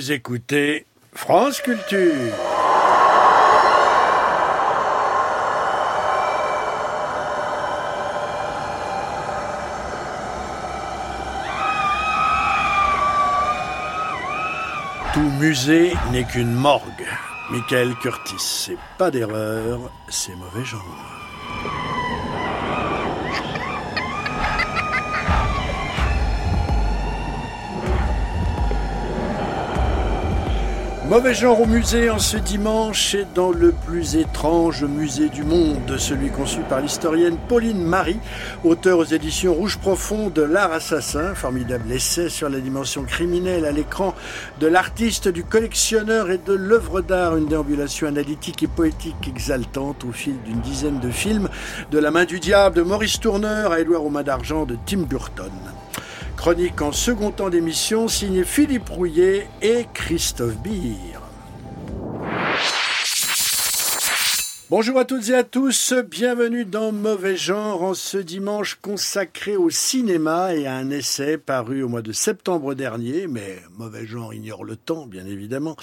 Vous écoutez France Culture. Tout musée n'est qu'une morgue. Michael Curtis, c'est pas d'erreur, c'est mauvais genre. Mauvais genre au musée en ce dimanche et dans le plus étrange musée du monde, celui conçu par l'historienne Pauline Marie, auteur aux éditions Rouge Profond de L'Art Assassin, formidable essai sur la dimension criminelle à l'écran de l'artiste, du collectionneur et de l'œuvre d'art, une déambulation analytique et poétique exaltante au fil d'une dizaine de films, de La main du diable de Maurice Tourneur à Édouard aux mains d'argent de Tim Burton. Chronique en second temps d'émission signée Philippe Rouillet et Christophe Beer. Bonjour à toutes et à tous, bienvenue dans Mauvais Genre en ce dimanche consacré au cinéma et à un essai paru au mois de septembre dernier, mais Mauvais Genre ignore le temps bien évidemment,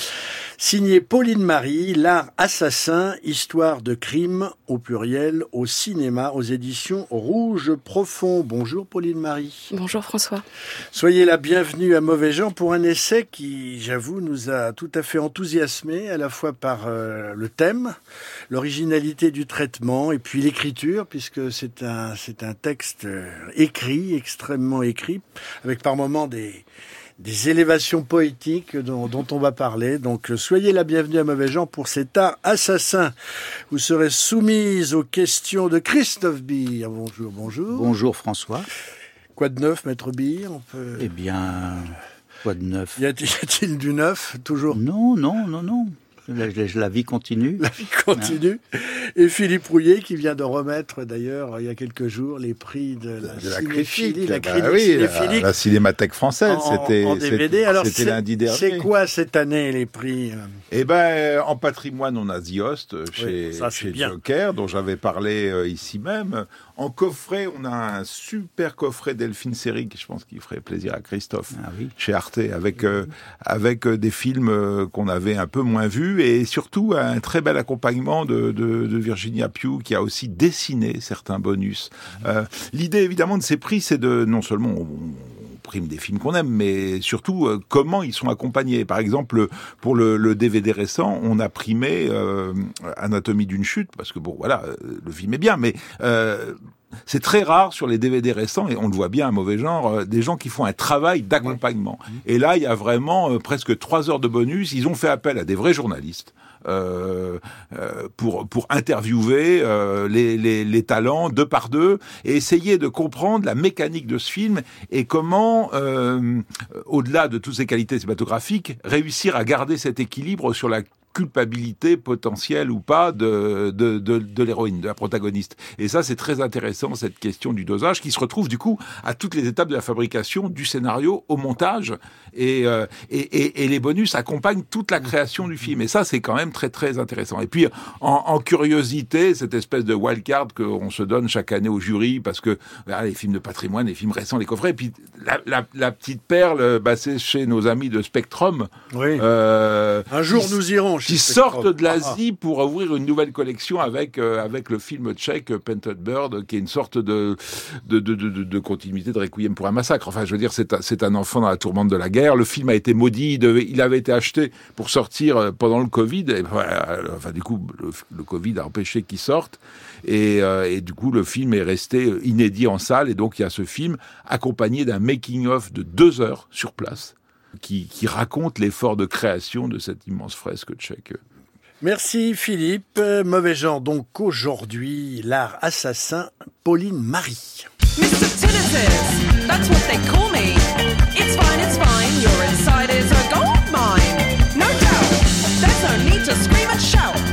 signé Pauline Marie, L'art assassin, histoire de crime au pluriel au cinéma aux éditions Rouge Profond. Bonjour Pauline Marie. Bonjour François. Soyez la bienvenue à Mauvais Genre pour un essai qui, j'avoue, nous a tout à fait enthousiasmé à la fois par euh, le thème, l'origine du traitement et puis l'écriture, puisque c'est un, c'est un texte euh, écrit, extrêmement écrit, avec par moments des, des élévations poétiques dont, dont, on va parler. Donc soyez la bienvenue à Mauvais Gens pour cet art assassin. Vous serez soumise aux questions de Christophe Beer. Bonjour, bonjour. Bonjour François. Quoi de neuf, maître Beer on peut... Eh bien, quoi de neuf? Y a-t-il du neuf, toujours? Non, non, non, non. La, vie continue. La vie continue. Et Philippe Rouillet qui vient de remettre d'ailleurs il y a quelques jours les prix de la, de la la, bah oui, la, la, Cinémathèque française. C'était en DVD. Alors c'était lundi dernier. C'est quoi cette année les prix euh Eh ben en patrimoine on a The Host chez, oui, chez Joker dont j'avais parlé euh, ici même. En coffret, on a un super coffret Delphine Série, je pense qu'il ferait plaisir à Christophe, ah oui. chez Arte, avec euh, avec des films qu'on avait un peu moins vus et surtout un très bel accompagnement de, de, de Virginia Pugh qui a aussi dessiné certains bonus. Euh, L'idée évidemment de ces prix, c'est de non seulement on, prime des films qu'on aime, mais surtout euh, comment ils sont accompagnés. Par exemple, pour le, le DVD récent, on a primé euh, Anatomie d'une chute, parce que bon, voilà, le film est bien, mais c'est très rare sur les DVD récents, et on le voit bien, un mauvais genre, euh, des gens qui font un travail d'accompagnement. Et là, il y a vraiment euh, presque trois heures de bonus. Ils ont fait appel à des vrais journalistes. Euh, euh, pour pour interviewer euh, les, les, les, talents deux par deux et essayer de comprendre la mécanique de ce film et comment, au-delà de toutes ses qualités cinématographiques, réussir à garder cet équilibre sur la culpabilité potentielle ou pas de, de, de, l'héroïne, de la protagoniste. Et ça, c'est très intéressant, cette question du dosage, qui se retrouve du coup à toutes les étapes de la fabrication, du scénario au montage. Et, euh, et, les bonus accompagnent toute la création du film. Et ça, c'est quand même très, très intéressant. Et puis, en, curiosité, cette espèce de wildcard qu'on se donne chaque année au jury, parce que voilà, les films de patrimoine, les films récents, les coffrets, et puis la, la, la petite perle, bah, c'est chez nos amis de Spectrum. Oui. Euh, Un jour, nous irons qui sortent de l'Asie pour ouvrir une nouvelle collection avec euh, avec le film tchèque Painted Bird, qui est une sorte de de, de, de, de continuité de Requiem pour un massacre. Enfin, je veux dire, c'est un, c'est un enfant dans la tourmente de la guerre. Le film a été maudit. Il, devait, il avait été acheté pour sortir euh, pendant le Covid. Et voilà, enfin, du coup, le, le Covid a empêché qu'il sorte. Et, euh, et, du coup, le film est resté inédit en salle. Et donc, il y a ce film accompagné d'un making-of de deux heures sur place qui, qui raconte l'effort de création de cette immense fresque tchèque. Merci Philippe. Mauvais genre donc aujourd'hui, l'art assassin, Pauline Marie. Mr. Tinnitus, that's what they call me. It's fine, it's fine, your inside is a gold mine. No doubt, there's no need to scream and shout.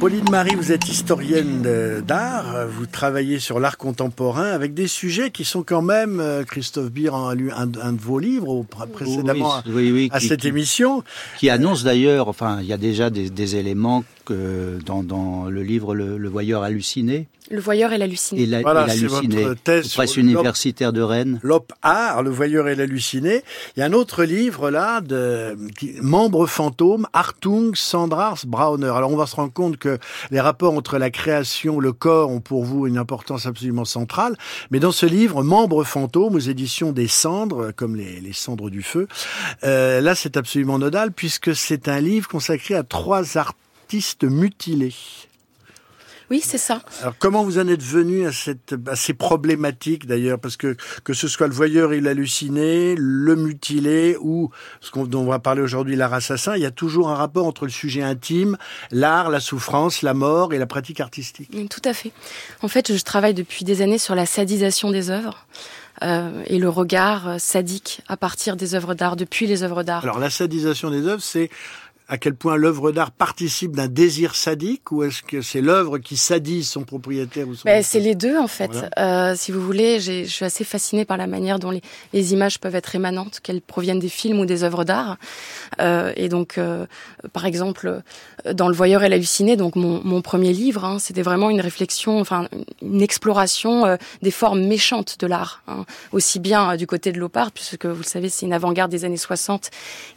Pauline Marie, vous êtes historienne d'art, vous travaillez sur l'art contemporain avec des sujets qui sont quand même, euh, Christophe Beer en a lu un, un de vos livres précédemment Oui, oui, oui, à qui- cette qui- émission. qui annonce d'ailleurs, enfin, il y a déjà des, des éléments que dans, dans le livre Le, Le Voyeur halluciné Le voyeur et l'halluciné. et la- Voilà, et c'est l'halluciné, votre thèse universitaires de Rennes. L'Op Art, Le Voyeur et l'Halluciné. Il y a un autre livre là, de qui, Membre fantôme, Hartung, Sandrars, Brauner. Alors on va se rendre compte que les rapports entre la création, le corps ont pour vous une importance absolument centrale. Mais dans ce livre, Membre fantôme, aux éditions des cendres, comme les, les cendres du feu, euh, là c'est absolument nodal puisque c'est un livre consacré à trois artistes mutilés. Oui, c'est ça. Alors comment vous en êtes venu à, cette, à ces problématiques d'ailleurs? Parce que que ce soit le voyeur et l'halluciné, le mutilé ou ce qu'on, dont on va parler aujourd'hui, l'art assassin, il y a toujours un rapport entre le sujet intime, l'art, la souffrance, la mort et la pratique artistique. Mm, Tout à fait. En fait, je travaille depuis des années sur la sadisation des œuvres euh, et le regard euh, sadique à partir des œuvres d'art, depuis les œuvres d'art. Alors la sadisation des œuvres, c'est à quel point l'œuvre d'art participe d'un désir sadique ou est-ce que c'est l'œuvre qui sadise son propriétaire ou son Ben, c'est les deux en fait. Voilà. Euh, si vous voulez, je suis assez fascinée par la manière dont les, les images peuvent être émanantes, qu'elles proviennent des films ou des œuvres d'art. Euh, et donc, euh, par exemple, euh, dans Le Voyeur et l'halluciné, donc mon, mon premier livre, hein, c'était vraiment une réflexion, enfin une exploration euh, des formes méchantes de l'art, hein, aussi bien euh, du côté de l'opart, puisque vous le savez, c'est une avant-garde des années 60,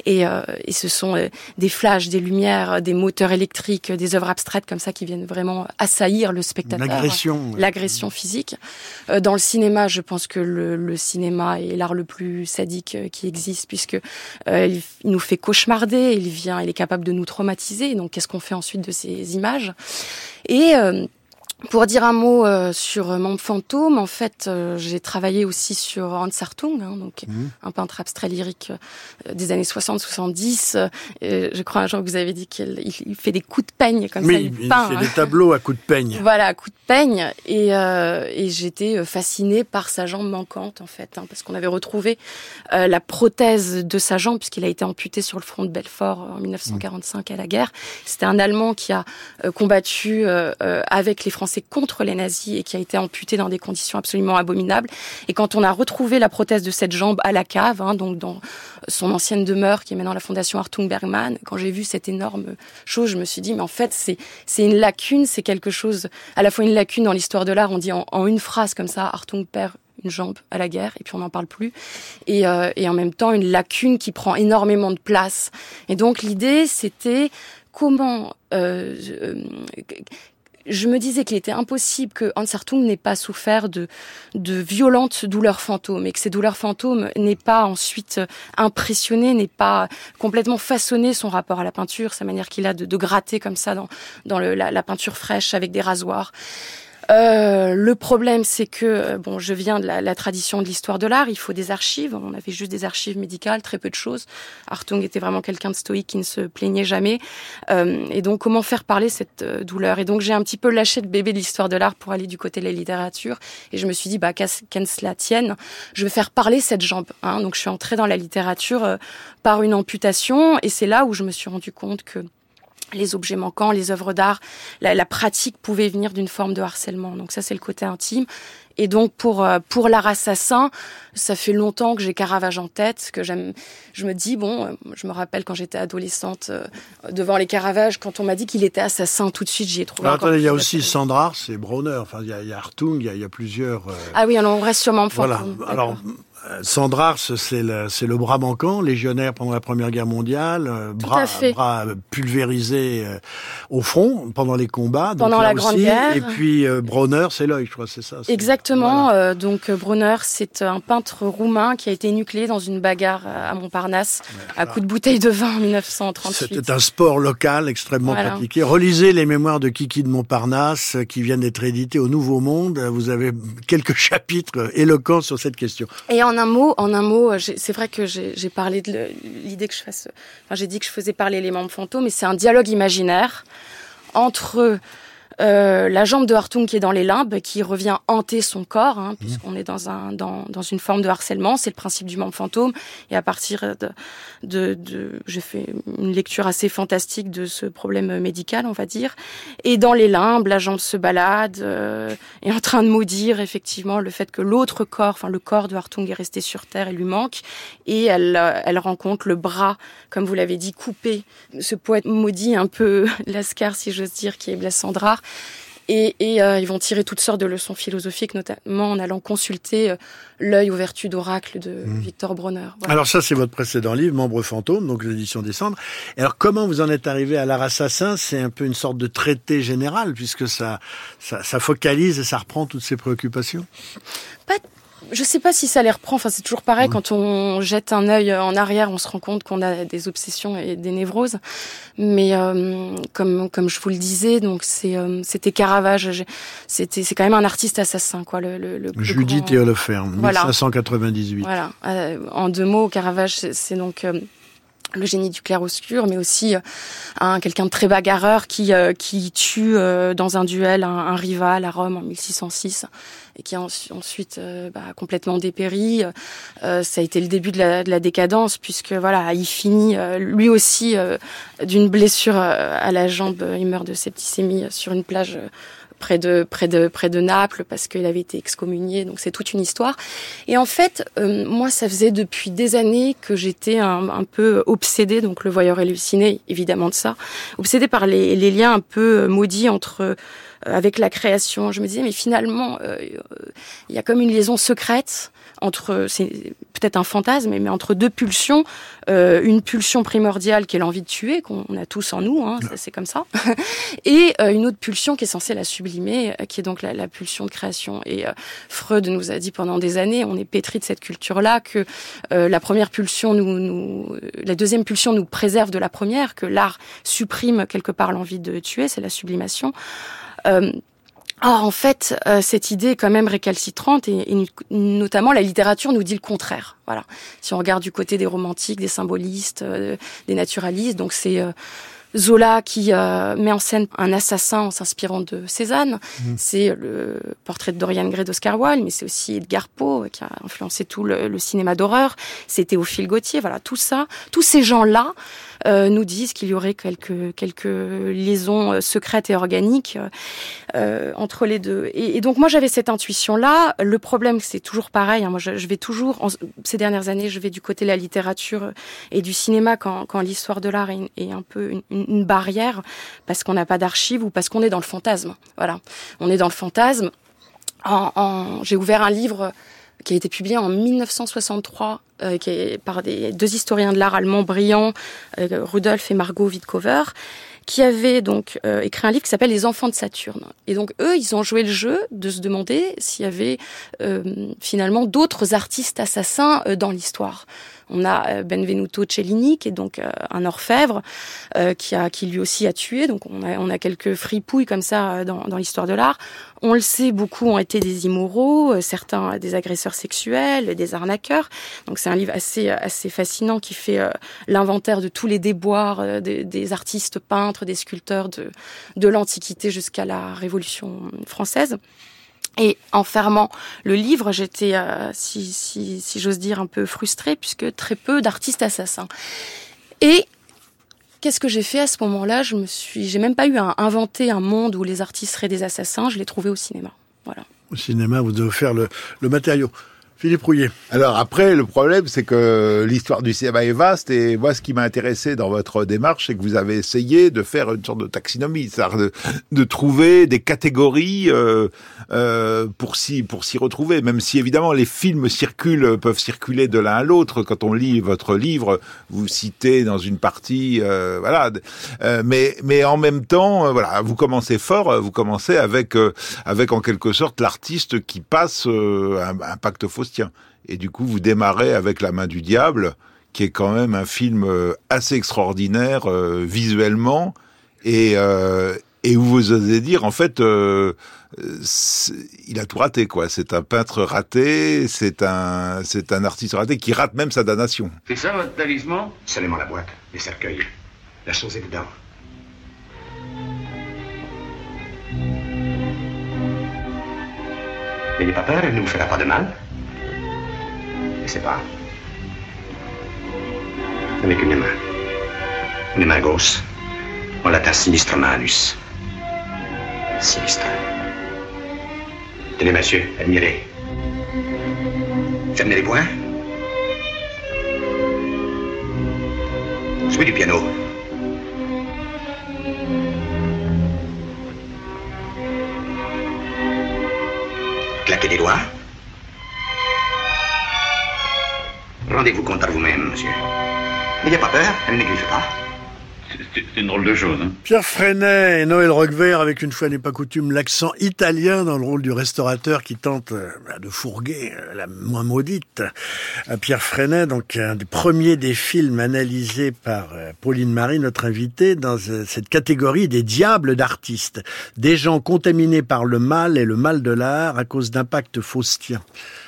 et, euh, et ce sont des flashs, des lumières, des moteurs électriques, des œuvres abstraites comme ça qui viennent vraiment assaillir le spectateur L'agression. l'agression physique. Euh, dans le cinéma, je pense que le, le cinéma est l'art le plus sadique euh, qui existe puisque euh, il, il nous fait cauchemarder, il vient, il est capable de nous traumatiser. Donc, qu'est-ce qu'on fait ensuite de ces images? Et euh, pour dire un mot euh, sur mon fantôme, en fait, euh, j'ai travaillé aussi sur Hans Hartung, hein, donc Mhm. un peintre abstrait lyrique euh, des années 60-70. Euh, je crois un jour que vous avez dit qu'il il- il fait des coups de peigne comme ça, il il peint. fait hein. des tableaux à coups de peigne. Voilà, à coup de peigne. Et, euh, et j'étais fascinée par sa jambe manquante, en fait, hein, parce qu'on avait retrouvé euh, la prothèse de sa jambe, puisqu'il a été amputé sur le front de Belfort en 1945 à la guerre. C'était un Allemand qui a combattu euh, euh, avec les Français contre les nazis et qui a été amputé dans des conditions absolument abominables. Et quand on a retrouvé la prothèse de cette jambe à la cave, hein, donc dans son ancienne demeure, qui est maintenant la fondation Hartung Bergman, quand j'ai vu cette énorme chose, je me suis dit, mais en fait, c'est c'est une lacune, c'est quelque chose, à la fois une lacune dans l'histoire de l'art, on dit en, en une phrase comme ça, Hartung perd une jambe à la guerre, et puis on n'en parle plus, et, euh, et en même temps une lacune qui prend énormément de place. Et donc l'idée, c'était comment... euh, euh, je me disais qu'il était impossible que Hans Hartung n'ait pas souffert de, violentes douleurs fantômes et que ces douleurs fantômes n'aient pas ensuite impressionné, n'aient pas complètement façonné son rapport à la peinture, sa manière qu'il a de, gratter comme ça dans, la peinture fraîche avec des rasoirs. Euh, le problème, c'est que euh, bon, je viens de la, tradition de l'histoire de l'art. Il faut des archives. On avait juste des archives médicales, très peu de choses. Hartung était vraiment quelqu'un de stoïque qui ne se plaignait jamais. Euh, et donc, comment faire parler cette euh, douleur? Et donc, j'ai un petit peu lâché le bébé de l'histoire de l'art pour aller du côté de la littérature. Et je me suis dit, bah, qu'à cela tienne, je vais faire parler cette jambe. Hein. Donc, je suis entrée dans la littérature euh, par une amputation. Et c'est là où je me suis rendu compte que les objets manquants, les œuvres d'art, la, la pratique pouvait venir d'une forme de harcèlement. Donc ça, c'est le côté intime. Et donc pour euh, pour l'art assassin, ça fait longtemps que j'ai Caravage en tête, que j'aime. Je me dis bon, euh, je me rappelle quand j'étais adolescente euh, devant les Caravages, quand on m'a dit qu'il était assassin, tout de suite j'y ai trouvé. Alors, attendez, il y a aussi. Sandra, c'est Brauner. Enfin, il y a, il y a Hartung, il y a, il y a plusieurs. euh, Ah oui, alors on reste sûrement Voilà. Alors, Sandrars, c'est le, c'est le bras manquant, légionnaire pendant la Première Guerre mondiale, euh, bras, bras pulvérisé euh, au front pendant les combats. Pendant la Grande aussi. Guerre. Et puis euh, Bronner, c'est l'œil, je crois, c'est ça. c'est- Exactement. Voilà. euh, donc euh, Brunner, c'est un peintre roumain qui a été nucléé dans une bagarre euh, à Montparnasse à coups de bouteille de vin en 1938. C'était un sport local extrêmement Voilà. pratiqué. Relisez les mémoires de Kiki de Montparnasse euh, qui viennent d'être édités au Nouveau Monde. Euh, Vous avez quelques chapitres euh, éloquents sur cette question. Et en un mot, en un mot, euh, c'est vrai que j'ai parlé de l'idée que je fasse. Enfin, j'ai dit que je faisais parler les membres fantômes, mais c'est un dialogue imaginaire entre euh, la jambe de Hartung qui est dans les limbes, qui revient hanter son corps, hein, puisqu'on est dans, un, dans, dans une forme de harcèlement. C'est le principe du membre fantôme. Et à partir de, de, de j'ai fait une lecture assez fantastique de ce problème médical, on va dire. Et dans les limbes, la jambe se balade, euh, est en train de maudire effectivement le fait que l'autre corps, enfin le corps de Hartung est resté sur terre et lui manque. Et elle, euh, elle rencontre le bras, comme vous l'avez dit, coupé. Ce poète maudit un peu lascar, si j'ose dire, qui est Blassandra. Et, et euh, ils vont tirer toutes sortes de leçons philosophiques, notamment en allant consulter euh, l'œil aux vertus d'oracle de Victor Bronner. Voilà. Alors ça, c'est votre précédent livre, Membre fantôme, donc l'édition des cendres. Alors comment vous en êtes arrivé à l'art assassin? C'est un peu une sorte de traité général, puisque ça, ça, ça focalise et ça reprend toutes ces préoccupations. Pas je sais pas si ça les reprend. Enfin, c'est toujours pareil. Quand on jette un œil en arrière, on se rend compte qu'on a des obsessions et des névroses. Mais euh, comme comme je vous le disais, donc c'est euh, c'était Caravage. C'était c'est quand même un artiste assassin, quoi. Le, le, le- Judith grand- et Holoferne, Voilà. 1598. Voilà. Euh, en deux mots, Caravage, c'est- c'est donc euh, le génie du clair-obscur, mais aussi un quelqu'un de très bagarreur qui euh, qui tue euh, dans un duel un, un rival à Rome en 1606 et qui a ensu- ensuite euh, bah, complètement dépéri. Euh, ça a été le début de la, de la décadence puisque voilà, il finit lui aussi d'une blessure à la jambe. Il meurt de septicémie sur une plage. Près de près de près de Naples parce qu'il avait été excommunié donc c'est toute une histoire. Et en fait euh, moi ça faisait depuis des années que j'étais un, un peu obsédée donc le voyeur halluciné évidemment de ça obsédée par les, les liens un peu euh, maudits entre euh, avec la création. Je me disais mais finalement euh, il y a comme une liaison secrète entre c'est peut-être un fantasme mais entre deux pulsions euh, une pulsion primordiale qui est l'envie de tuer qu'on a tous en nous hein, c'est comme ça et euh, une autre pulsion qui est censée la sublimer, euh, qui est donc la, pulsion de création. Et Freud nous a dit pendant des années, on est pétri de cette culture-là, que la première pulsion nous, nous, la deuxième pulsion nous préserve de la première, que l'art supprime quelque part l'envie de tuer, c'est la sublimation. Or, en fait, euh, cette idée est quand même récalcitrante et, et notamment la littérature nous dit le contraire. Voilà. Si on regarde du côté des romantiques, des symbolistes, euh, des naturalistes, donc c'est euh, Zola qui euh, met en scène un assassin en s'inspirant de Cézanne. C'est le portrait de Dorian Gray d'Oscar Wilde, mais c'est aussi Edgar Poe qui a influencé tout le, le cinéma d'horreur. C'est Théophile Gautier. Voilà, tout ça, tous ces gens-là euh, nous disent qu'il y aurait quelques quelques liaisons euh, secrètes et organiques euh, euh, entre les deux. Et, et donc moi j'avais cette intuition-là. Le problème c'est toujours pareil. hein. Moi je, je vais toujours en, ces dernières années je vais du côté de la littérature et du cinéma quand, quand l'histoire de l'art est, est un peu une, une- une barrière parce qu'on n'a pas d'archives ou parce qu'on est dans le fantasme. Voilà, on est dans le fantasme. J'ai ouvert un livre qui a été publié en 1963, euh, par des deux historiens de l'art allemands brillants, euh, Rudolf et Margot Wittkover, qui avaient donc euh, écrit un livre qui s'appelle Les Enfants de Saturne. Et donc eux, ils ont joué le jeu de se demander s'il y avait finalement d'autres artistes assassins dans l'histoire. On a euh, Benvenuto Cellini, qui est donc euh, un orfèvre, euh, qui a qui lui aussi a tué. Donc on a on a quelques fripouilles comme ça dans, dans l'histoire de l'art. On le sait, beaucoup ont été des immoraux, certains des agresseurs sexuels, des arnaqueurs. Donc c'est un livre assez assez fascinant qui fait l'inventaire de tous les déboires des, des artistes peintres, des sculpteurs de de l'Antiquité jusqu'à la Révolution française. Et en fermant le livre, j'étais, euh, si, si, si j'ose dire, un peu frustrée puisque très peu d'artistes assassins. Et qu'est-ce que j'ai fait à ce moment-là? Je me suis, j'ai même pas eu à inventer un monde où les artistes seraient des assassins. Je l'ai trouvé au cinéma. Voilà. Au cinéma, vous devez faire le, le matériau. Philippe Rouillet. Alors après, le problème, c'est que l'histoire du cinéma est vaste et moi, ce qui m'a intéressé dans votre démarche, c'est que vous avez essayé de faire une sorte de taxinomie, c'est-à-dire de, trouver des catégories euh, euh, pour s'y pour s'y retrouver. Même si évidemment les films circulent, peuvent circuler de l'un à l'autre. Quand on lit votre livre, vous citez dans une partie, euh, voilà. Euh, mais mais en même temps, euh, voilà, vous commencez fort. euh, Vous commencez avec avec en quelque sorte l'artiste qui passe un, pacte Et du coup, vous démarrez avec La main du diable, qui est quand même un film euh, assez extraordinaire euh, visuellement, et, euh, et où vous osez dire, en fait, euh, c'est- il a tout raté, quoi. C'est un peintre raté, c'est un, c'est un artiste raté qui rate même sa damnation. C'est ça votre talisman? Seulement la boîte, les cercueils. La chose est dedans. N'ayez pas peur, elle ne vous fera pas de mal. Laissez pas. Avec une main. Une main gauche. On l'atteint sinistrement à l'us. Sinistre. Tenez, monsieur, admirez. Fermez les poings. Jouez du piano. Claquez les doigts. Rendez-vous compte à vous-même, monsieur. N'ayez pas peur, elle pas. C'est c'est une drôle de chose. Hein. Pierre Freinet et Noël Roquevert, avec une fois n'est pas coutume l'accent italien dans le rôle du restaurateur qui tente euh, de fourguer euh, la moins maudite. Euh, Pierre Freinet, donc un des premiers des films analysés par Pauline Marie, notre invitée, dans cette catégorie des diables d'artistes. Des gens contaminés par le mal et le mal de l'art à cause d'impacts faustiens.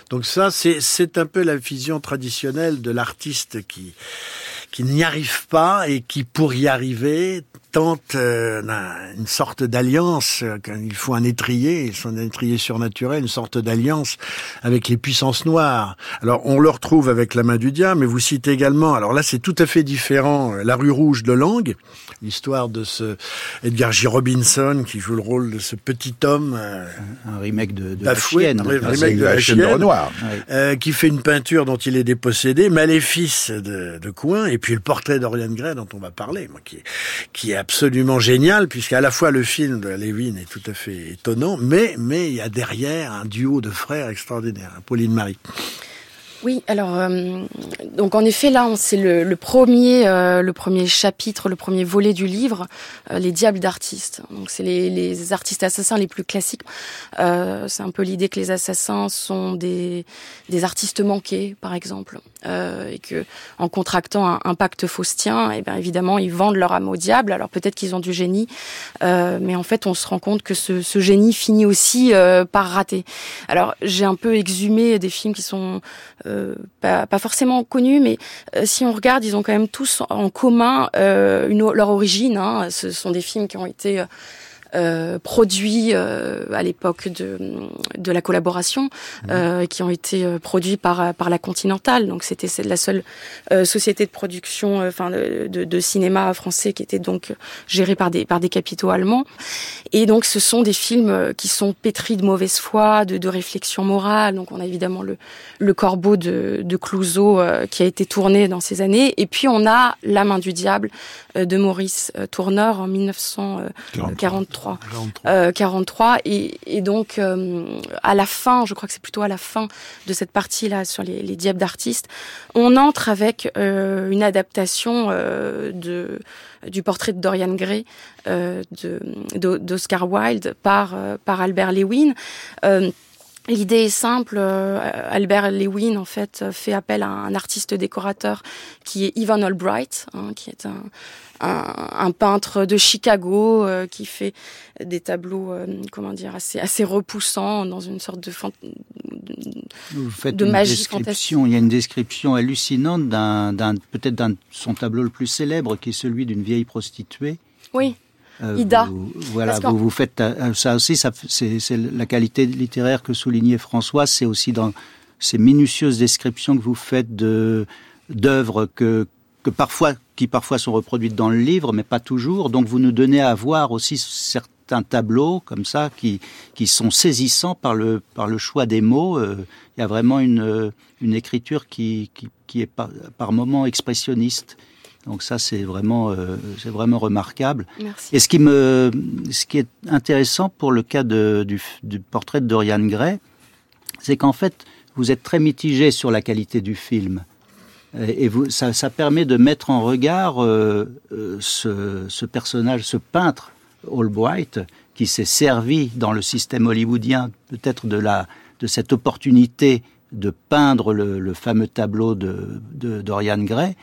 Donc ça, c'est un peu la vision traditionnelle de l'artiste qui qui n'y arrive pas et qui, pour y arriver, tente euh, un- une sorte d'alliance. euh, Il faut un étrier, son étrier surnaturel, une sorte d'alliance avec les puissances noires. Alors, on le retrouve avec La main du diable, mais vous citez également, alors là, c'est tout à fait différent, euh, La rue rouge de Langue, l'histoire de ce Edgar J. Robinson qui joue le rôle de ce petit homme Un remake de, de la chienne. un remake de la de chienne. Renoir. Euh, qui fait une peinture dont il est dépossédé, Maléfice de, de Coin, et puis le portrait d'Oriane Gray dont on va parler, moi, qui, qui est absolument génial, puisqu'à la fois le film de Levin est tout à fait étonnant, mais mais il y a derrière un duo de frères extraordinaire, hein, Pauline Marie. Oui, alors euh, donc en effet là, c'est le, premier, euh, le premier chapitre, le premier volet du livre, euh, les diables d'artistes. Donc c'est les, les artistes assassins les plus classiques. C'est un peu l'idée que les assassins sont des, des artistes manqués, par exemple, euh, et que en contractant un, un pacte faustien, et bien évidemment ils vendent leur âme au diable. Alors peut-être qu'ils ont du génie, euh, mais en fait on se rend compte que ce, ce génie finit aussi euh, par rater. Alors j'ai un peu exhumé des films qui sont euh, pas, pas forcément connus, mais euh, si on regarde, ils ont quand même tous en commun euh, une, leur origine. Hein. Ce sont des films qui ont été euh, produits euh, à l'époque de, de la collaboration, euh, qui ont été euh, produits par par la Continentale. Donc c'était la seule euh, société de production, euh, enfin de, de, de cinéma français qui était donc gérée par des par des capitaux allemands. Et donc ce sont des films qui sont pétris de mauvaise foi, de, de réflexion morale. Donc on a évidemment le le Corbeau de, de Clouseau euh, qui a été tourné dans ces années. Et puis on a La main du diable euh, de Maurice Tourneur en 1943. Euh, 43 et, et donc euh, à la fin, je crois que c'est plutôt à la fin de cette partie là sur les, les diables d'artistes, on entre avec euh, une adaptation euh, du portrait de Dorian Gray euh, d'Oscar Wilde euh, par Albert Lewin. L'idée est simple. euh, Albert Lewin, en fait, fait appel à un artiste décorateur qui est Ivan Albright, hein, qui est un, un, un peintre de Chicago euh, qui fait des tableaux, euh, comment dire, assez, assez repoussants dans une sorte de, fan- Vous faites de magie description, il y a une description hallucinante d'un, peut-être d'un son tableau le plus célèbre, qui est celui d'une vieille prostituée. Oui, Euh, Ida. vous- voilà, vous, vous faites euh, ça aussi, ça, f- c'est, la qualité littéraire que soulignait François, c'est aussi dans ces minutieuses descriptions que vous faites de d'œuvres que que parfois qui parfois sont reproduites dans le livre, mais pas toujours. Donc vous nous donnez à voir aussi certains tableaux comme ça qui qui sont saisissants par le par le choix des mots. Euh, Il y a vraiment une euh, une écriture qui qui, qui est par, par moments expressionniste. Donc ça c'est vraiment euh, c'est vraiment remarquable. merci. Et ce qui me, ce qui est intéressant pour le cas de, du, du portrait de Dorian Gray, c'est qu'en fait, vous êtes très mitigé sur la qualité du film. Et vous, ça, ça permet de mettre en regard euh, euh, ce, ce personnage, ce peintre Albright, qui s'est servi dans le système hollywoodien peut-être de la de cette opportunité de peindre le, le fameux tableau de, de Dorian Gray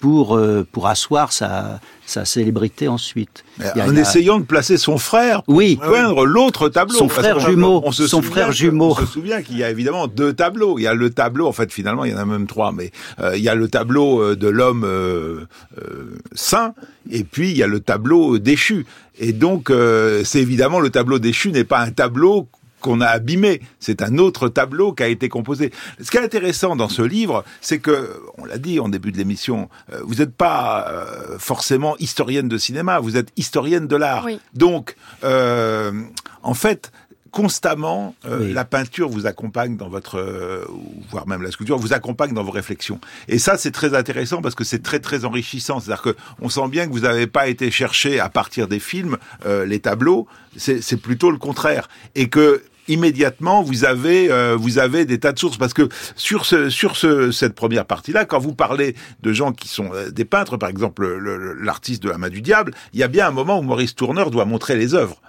pour euh, pour asseoir sa sa célébrité ensuite. A- en a- essayant de placer son frère Oui. peindre l'autre tableau. Son frère jumeau. on se Son souvient frère jumeau. On se souvient qu'il y a évidemment deux tableaux. Il y a le tableau, en fait, finalement, il y en a même trois, mais euh, il y a le tableau euh, de l'homme euh, euh, saint, et puis il y a le tableau déchu. Et donc, euh, c'est évidemment le tableau déchu n'est pas un tableau qu'on a abîmé. C'est un autre tableau qui a été composé. Ce qui est intéressant dans ce livre, c'est que, on l'a dit en début de l'émission, euh, vous n'êtes pas euh, forcément historienne de cinéma, vous êtes historienne de l'art. Oui. Donc, euh, en fait, constamment, euh, Oui. la peinture vous accompagne dans votre, euh, voire même la sculpture, vous accompagne dans vos réflexions. Et ça, c'est très intéressant parce que c'est très très enrichissant. C'est-à-dire que on sent bien que vous n'avez pas été chercher à partir des films euh, les tableaux. C'est plutôt le contraire. Et que immédiatement vous avez euh, vous avez des tas de sources parce que sur ce sur ce cette première partie là quand vous parlez de gens qui sont euh, des peintres par exemple le- le- l'artiste de la main du diable il y a bien un moment où Maurice Tourneur doit montrer les œuvres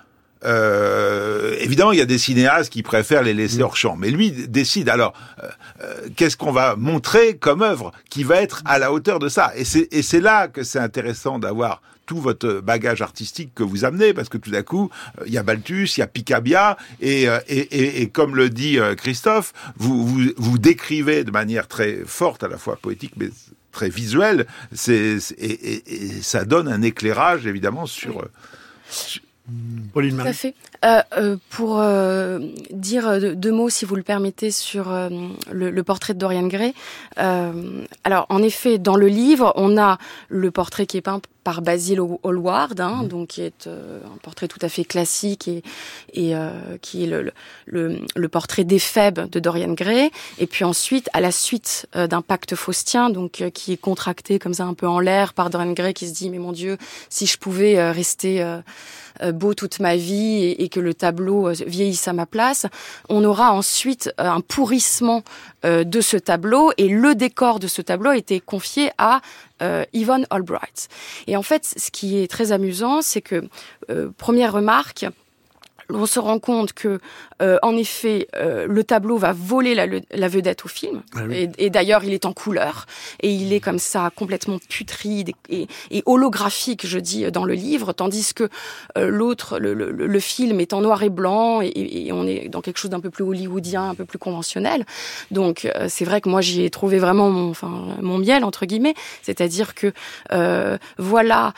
euh, évidemment, il y a des cinéastes qui préfèrent les laisser hors champ, mais lui décide. Alors, euh, euh, qu'est-ce qu'on va montrer comme œuvre qui va être à la hauteur de ça? Et c'est là que c'est intéressant d'avoir tout votre bagage artistique que vous amenez, parce que tout d'un coup, il y a Balthus, il y a Picabia, et, et, et, et comme le dit Christophe, vous, vous, vous décrivez de manière très forte, à la fois poétique, mais très visuelle, et, ça donne un éclairage, évidemment, sur... sur- Pauline Tout à Marie. fait. Euh, euh, pour euh, dire deux, mots, si vous le permettez, sur le, le portrait de Dorian Gray. Alors, en effet, dans le livre, on a le portrait qui est peint par Basil Hallward, hein, donc qui est euh, un portrait tout à fait classique et, et euh, qui est le, le, le, portrait d'éphèbe de Dorian Gray. Et puis ensuite, à la suite euh, d'un pacte faustien, donc euh, qui est contracté comme ça un peu en l'air par Dorian Gray, qui se dit mais mon Dieu, si je pouvais euh, rester euh, beau toute ma vie et, et que le tableau vieillisse à ma place, on aura ensuite euh, un pourrissement euh, de ce tableau et le décor de ce tableau a été confié à euh, Yvonne Albright. Et en fait, ce qui est très amusant, c'est que euh, première remarque, on se rend compte que, euh, en effet, euh, le tableau va voler la, la vedette au film. Ah oui. Et, et d'ailleurs, il est en couleur et il est comme ça complètement putride et, et holographique, je dis, dans le livre, tandis que euh, l'autre, le, le, le film est en noir et blanc et, et on est dans quelque chose d'un peu plus hollywoodien, un peu plus conventionnel. Donc, c'est vrai que moi, j'y ai trouvé vraiment mon, enfin, mon miel entre guillemets, c'est-à-dire que voilà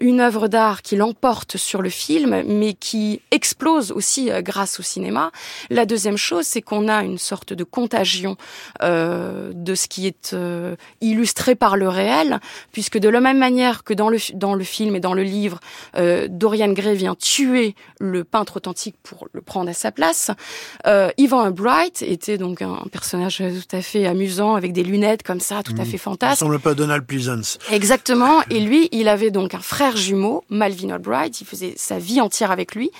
une œuvre d'art qui l'emporte sur le film, mais qui explose aussi euh, grâce au cinéma. La deuxième chose, c'est qu'on a une sorte de contagion euh, de ce qui est euh, illustré par le réel, puisque de la même manière que dans le, dans le film et dans le livre, euh, Dorian Gray vient tuer le peintre authentique pour le prendre à sa place. Ivan Bright était donc un personnage tout à fait amusant, avec des lunettes comme ça, tout à fait Ça fantasque. ressemble pas à Donald Pleasance. Exactement. Et lui, il avait donc un frère jumeau, Malvin Albright. Il faisait sa vie entière avec lui.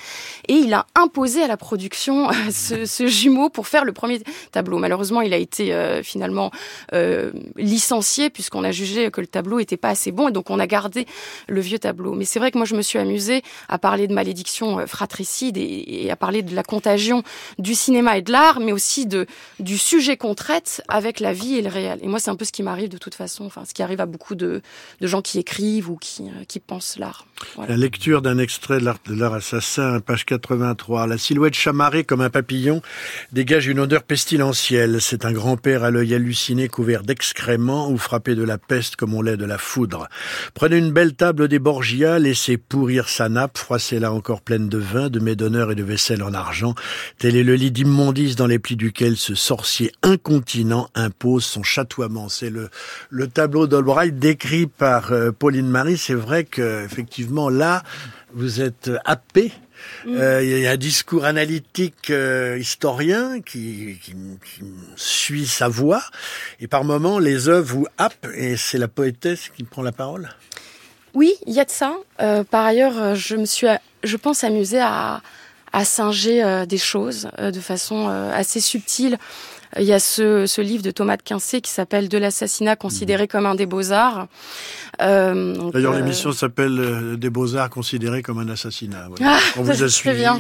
Et il a imposé à la production euh, ce, jumeau pour faire le premier tableau. Malheureusement, il a été euh, finalement euh, licencié puisqu'on a jugé que le tableau était pas assez bon. Et donc, on a gardé le vieux tableau. Mais c'est vrai que moi, je me suis amusée à parler de malédiction fratricide et, à parler de la contagion du cinéma et de l'art, mais aussi de, du sujet qu'on traite avec la vie et le réel. Et moi, c'est un peu ce qui m'arrive de toute façon, enfin, ce qui arrive à beaucoup de, de gens qui écrivent ou qui, qui pensent l'art. La lecture d'un extrait de l'art, assassin, page 83. La silhouette chamarrée comme un papillon dégage une odeur pestilentielle. C'est un grand-père à l'œil halluciné couvert d'excréments ou frappé de la peste comme on l'est de la foudre. Prenez une belle table des Borgia, laissez pourrir sa nappe, froissez-la encore pleine de vin, de d'honneur et de vaisselle en argent. Tel est le lit d'immondice dans les plis duquel ce sorcier incontinent impose son chatoiement. C'est le, le tableau d'Albright décrit par euh, Pauline Marie. C'est vrai que effectivement là, vous êtes happé. Euh, Il y a un discours analytique euh, historien qui, qui, qui suit sa voix, et par moments les œuvres vous happent, et c'est la poétesse qui prend la parole? Oui, il y a de ça. Euh, par ailleurs, je me suis, je pense, amusée à, à singer des choses de façon assez subtile. Il y a ce, ce livre de Thomas de Quincé qui s'appelle De l'assassinat considéré comme un des beaux-arts. Euh, D'ailleurs, euh, l'émission s'appelle euh, Des beaux-arts considérés comme un assassinat. Ah, On ça, vous a suivi. bien.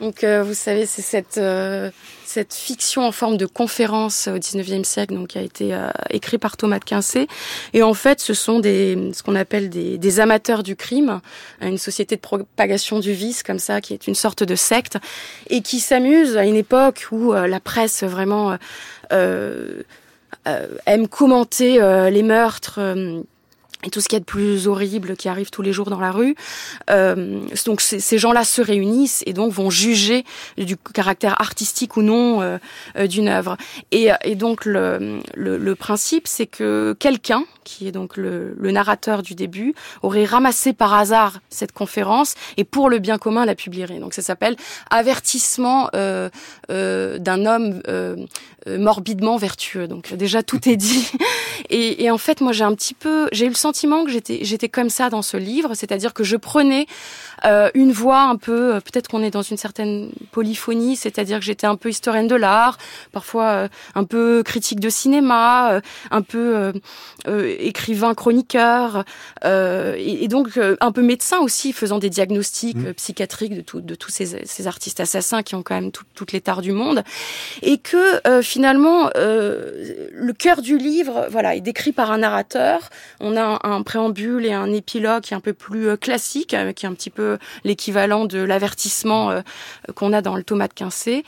Donc, euh, vous savez, c'est cette, euh, cette fiction en forme de conférence au 19e siècle, donc, qui a été euh, écrit par Thomas de Quincé. Et en fait, ce sont des, ce qu'on appelle des, des amateurs du crime, une société de propagation du vice, comme ça, qui est une sorte de secte, et qui s'amuse à une époque où euh, la presse vraiment euh, euh, aime commenter les meurtres. Et tout ce qu'il y a de plus horrible qui arrive tous les jours dans la rue. Euh, donc ces ces gens-là se réunissent et donc vont juger du caractère artistique ou non euh, euh, d'une œuvre. Et, et donc le, le, le principe, c'est que quelqu'un, qui est donc le, le narrateur du début, aurait ramassé par hasard cette conférence et pour le bien commun la publierait. Donc ça s'appelle avertissement euh, euh, d'un homme euh, euh, morbidement vertueux. Donc déjà tout est dit. Et, et en fait, moi j'ai un petit peu, j'ai eu le sentiment que j'étais j'étais comme ça dans ce livre, c'est-à-dire que je prenais euh, une voix un peu, peut-être qu'on est dans une certaine polyphonie, c'est-à-dire que j'étais un peu historienne de l'art, parfois un peu critique de cinéma, un peu euh, écrivain chroniqueur, euh, et, et donc euh, un peu médecin aussi, faisant des diagnostics euh, psychiatriques de, tout- de tous ces, ces artistes assassins qui ont quand même tout- toutes les tares du monde, et que euh, finalement euh, le cœur du livre, voilà, est décrit par un narrateur. On a un, un préambule et un épilogue qui est un peu plus classique, qui est un petit peu l'équivalent de l'avertissement euh, qu'on a dans le tomate quincé.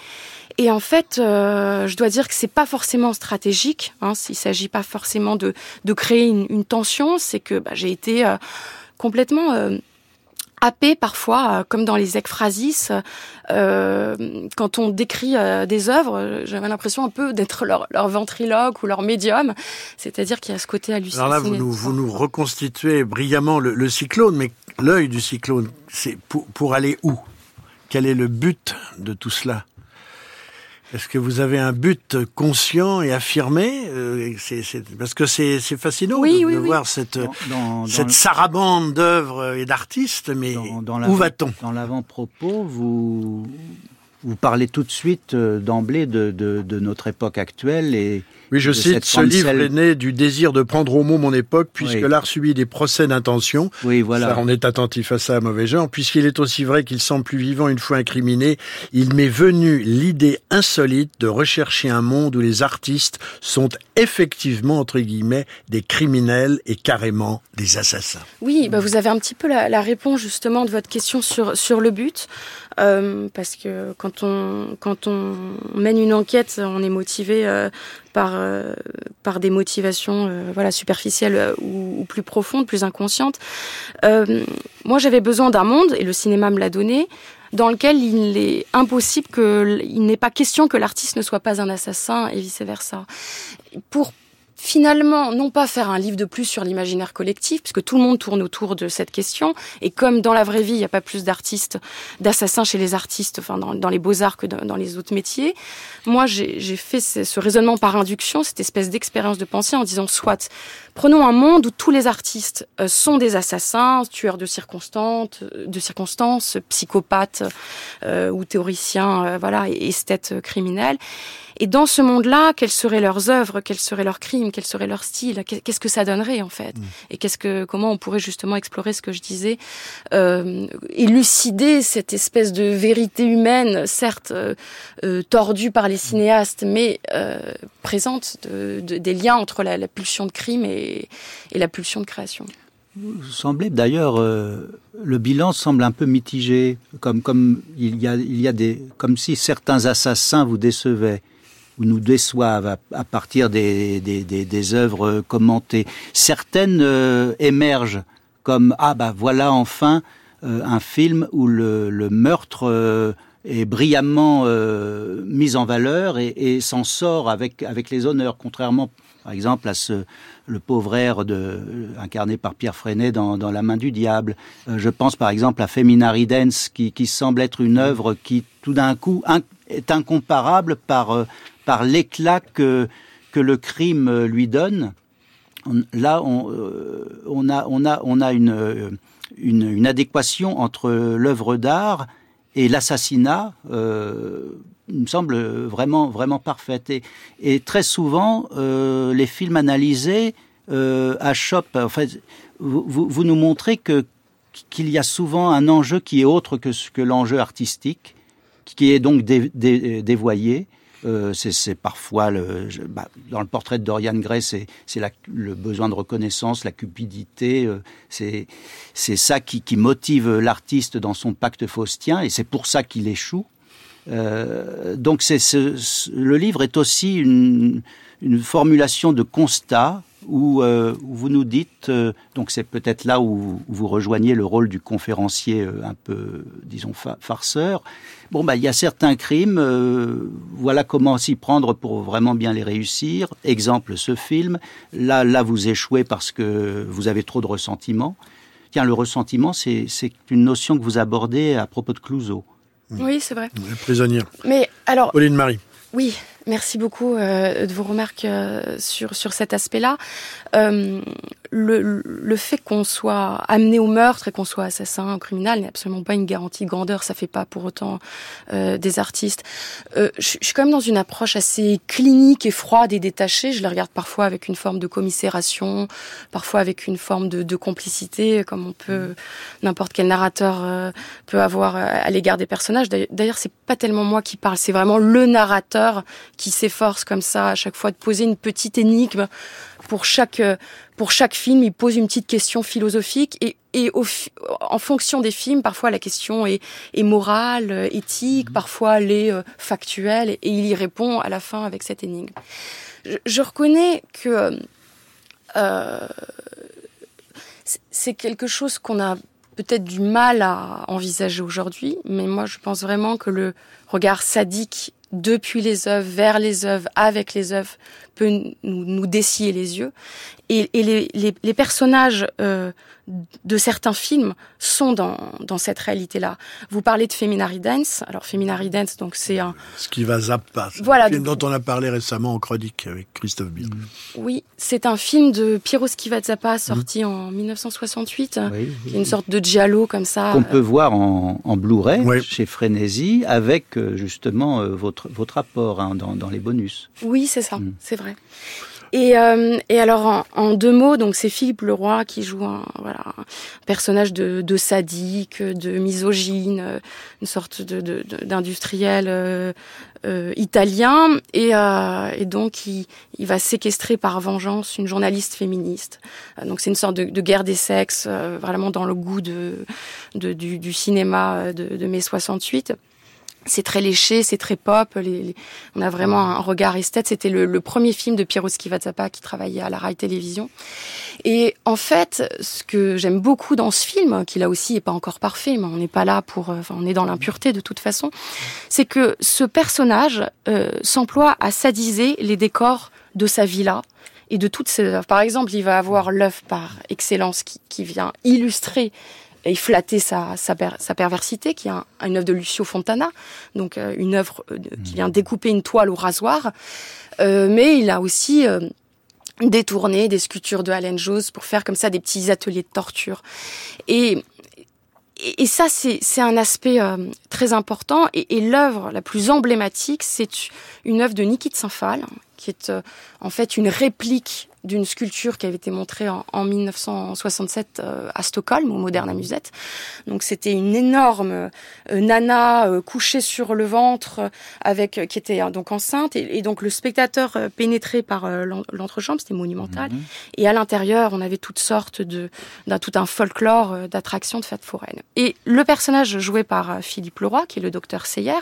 Et en fait, euh, je dois dire que c'est pas forcément stratégique. Hein, il s'agit pas forcément de, de créer une, tension. C'est que bah, j'ai été euh, complètement euh, happée parfois, euh, comme dans les ekphrasis, quand on décrit des œuvres, j'avais l'impression un peu d'être leur, ventriloque ou leur médium. C'est-à-dire qu'il y a ce côté hallucinant. Alors là, vous nous, vous reconstituez brillamment le, le cyclone, mais l'œil du cyclone, c'est pour, pour aller où? Quel est le but de tout cela? Est-ce que vous avez un but conscient et affirmé Euh, c'est- c'est- Parce que c'est c'est fascinant Oui, de, oui, de oui. voir cette, Dans- dans- cette dans- sarabande d'œuvres et d'artistes, mais dans, dans où va-t-on? Dans l'avant-propos, vous, vous parlez tout de suite euh, d'emblée de, de, de notre époque actuelle et Oui, je cite, ce livre est né du désir de prendre au mot mon époque, puisque Oui. l'art subit des procès d'intention. Oui, voilà. Ça, on est attentif à ça à mauvais genre. Puisqu'il est aussi vrai qu'il semble plus vivant une fois incriminé, il m'est venu l'idée insolite de rechercher un monde où les artistes sont effectivement, entre guillemets, des criminels et carrément des assassins. Oui, bah vous avez un petit peu la, la réponse justement de votre question sur, sur le but. Euh, parce que quand on, quand on mène une enquête, on est motivé euh, par, euh, par des motivations euh, voilà, superficielles euh, ou, plus profondes, plus inconscientes. Moi, j'avais besoin d'un monde, et le cinéma me l'a donné, dans lequel il est impossible que il n'est pas question que l'artiste ne soit pas un assassin et vice versa. Pour finalement, non pas faire un livre de plus sur l'imaginaire collectif, puisque tout le monde tourne autour de cette question, et comme dans la vraie vie, il n'y a pas plus d'artistes, d'assassins chez les artistes, enfin dans, les beaux-arts que dans, les autres métiers, moi j'ai fait ce, raisonnement par induction, cette espèce d'expérience de pensée en disant, soit, prenons un monde où tous les artistes euh, sont des assassins, tueurs de circonstances, euh, de circonstances, psychopathes euh, ou théoriciens, euh, voilà, esthètes criminels. Et dans ce monde-là, quelles seraient leurs œuvres, quels seraient leurs crimes, quel serait leur style, qu'est- qu'est-ce que ça donnerait en fait, et qu'est-ce que, comment on pourrait justement explorer ce que je disais, euh, élucider cette espèce de vérité humaine, certes euh, euh, tordue par les cinéastes, mais euh, présente de, de- des liens entre la, la pulsion de crime et, et la pulsion de création. Vous semblez d'ailleurs, euh, le bilan semble un peu mitigé, comme comme il y a il y a des comme si certains assassins vous décevaient ou nous déçoivent à, partir des des, des des œuvres commentées. Certaines euh, émergent comme ah bah voilà enfin euh, un film où le, le meurtre euh, est brillamment euh, mis en valeur et, et s'en sort avec avec les honneurs, contrairement par exemple à ce le pauvre air de, incarné par Pierre Freinet dans, dans La main du diable. Euh, je pense par exemple à Femina Ridens, qui, qui semble être une œuvre qui, tout d'un coup, est incomparable par, euh, par l'éclat que, que le crime euh, lui donne. On, là, on, euh, on, a, on, a, on a une, euh, une, une adéquation entre l'œuvre d'art et l'assassinat. Euh, me semble vraiment vraiment parfaite et, très souvent euh, les films analysés euh, achoppent en fait vous, vous, nous montrez que qu'il y a souvent un enjeu qui est autre que que l'enjeu artistique qui est donc dé, dé, dévoyé euh, c'est parfois le, bah, dans le portrait de Dorian Gray, c'est le besoin de reconnaissance, la cupidité, euh, c'est ça qui, qui motive l'artiste dans son pacte faustien, et c'est pour ça qu'il échoue. Euh, donc ce, le livre est aussi une, une formulation de constat où, euh, où vous nous dites, euh, donc c'est peut-être là où vous rejoignez le rôle du conférencier euh, un peu, disons, fa- farceur. Bon, bah, il y a certains crimes, euh, voilà comment s'y prendre pour vraiment bien les réussir. Exemple, ce film. Là, là, vous échouez parce que vous avez trop de ressentiment. Tiens, le ressentiment, c'est c'est une notion que vous abordez à propos de Clouseau. Oui, c'est vrai. Prisonnière. Mais alors, Pauline Marie. Oui, merci beaucoup euh, de vos remarques euh, sur, sur cet aspect-là. Euh, le, le fait qu'on soit amené au meurtre et qu'on soit assassin criminel n'est absolument pas une garantie de grandeur. Ça fait pas pour autant euh, des artistes. Euh, je, suis quand même dans une approche assez clinique et froide et détachée. Je les regarde parfois avec une forme de commisération, parfois avec une forme de, de complicité, comme on peut n'importe quel narrateur euh, peut avoir à l'égard des personnages. D'ailleurs, c'est pas tellement moi qui parle, c'est vraiment le narrateur qui s'efforce comme ça à chaque fois de poser une petite énigme pour chaque euh, pour chaque film. Il pose une petite question philosophique et et au, en fonction des films, parfois la question est, est morale, euh, éthique, parfois elle est euh, factuelle, et, il y répond à la fin avec cette énigme. Je, je reconnais que euh, c'est quelque chose qu'on a peut-être du mal à envisager aujourd'hui, mais moi je pense vraiment que le regard sadique depuis les œuvres, vers les œuvres, avec les œuvres, peut nous, nous les yeux. Et, les personnages euh, de certains films sont dans, dans cette réalité-là. Vous parlez de Feminary Dance. Alors Feminary Dance, donc c'est un, Ce qui va Zappa. c'est Voilà, un film donc- dont on a parlé récemment en chronique avec Christophe Bill. oui, c'est un film de Piero Schivazappa sorti en 1968, Oui, une sorte de giallo comme ça. qu'on peut voir en, en Blu-ray Oui. chez Frénésie avec euh, justement euh, votre, votre apport hein, dans, dans les bonus. Oui, c'est ça, Mm. c'est vrai. Et, euh, et alors en, en deux mots, donc c'est Philippe Leroy qui joue un voilà un personnage de, de sadique, de misogyne, euh, une sorte de d'industriel euh, euh, italien, et, euh, et donc il, il va séquestrer par vengeance une journaliste féministe. Euh, donc c'est une sorte de, de guerre des sexes, vraiment dans le goût de, de du, du cinéma de, de mai 68 c'est très léché, c'est très pop. Les, les- on a vraiment un regard esthète. C'était le, le premier film de Piero Schivazappa qui travaillait à la Rai Télévision. Et en fait, ce que j'aime beaucoup dans ce film, qui là aussi est pas encore parfait, mais on n'est pas là pour, euh, enfin, on est dans l'impureté de toute façon, c'est que ce personnage euh, s'emploie à sadiser les décors de sa villa et de toutes ses œuvres. Par exemple, il va avoir l'œuvre par excellence qui, qui vient illustrer et flatter sa, sa, per- sa perversité, qui est un- une œuvre de Lucio Fontana, donc euh, une œuvre euh, de- qui vient découper une toile au rasoir. Euh, mais il a aussi détourné des sculptures de Allen Jones pour faire comme ça des petits ateliers de torture. Et et ça, c'est un aspect euh, très important. Et, et l'œuvre la plus emblématique, c'est une œuvre de Niki de Saint-Phal, qui est euh, en fait une réplique d'une sculpture qui avait été montrée en, en 1967 euh, à Stockholm, au Moderna Musette. Donc c'était une énorme euh, nana euh, couchée sur le ventre, euh, avec qui était euh, donc enceinte, et, et donc le spectateur euh, pénétré par euh, l'en- l'entrejambe, c'était monumental. Et à l'intérieur, on avait toutes sortes de d'un tout un folklore euh, d'attractions de fêtes foraines. Et le personnage joué par euh, Philippe Leroy, qui est le docteur Seyer,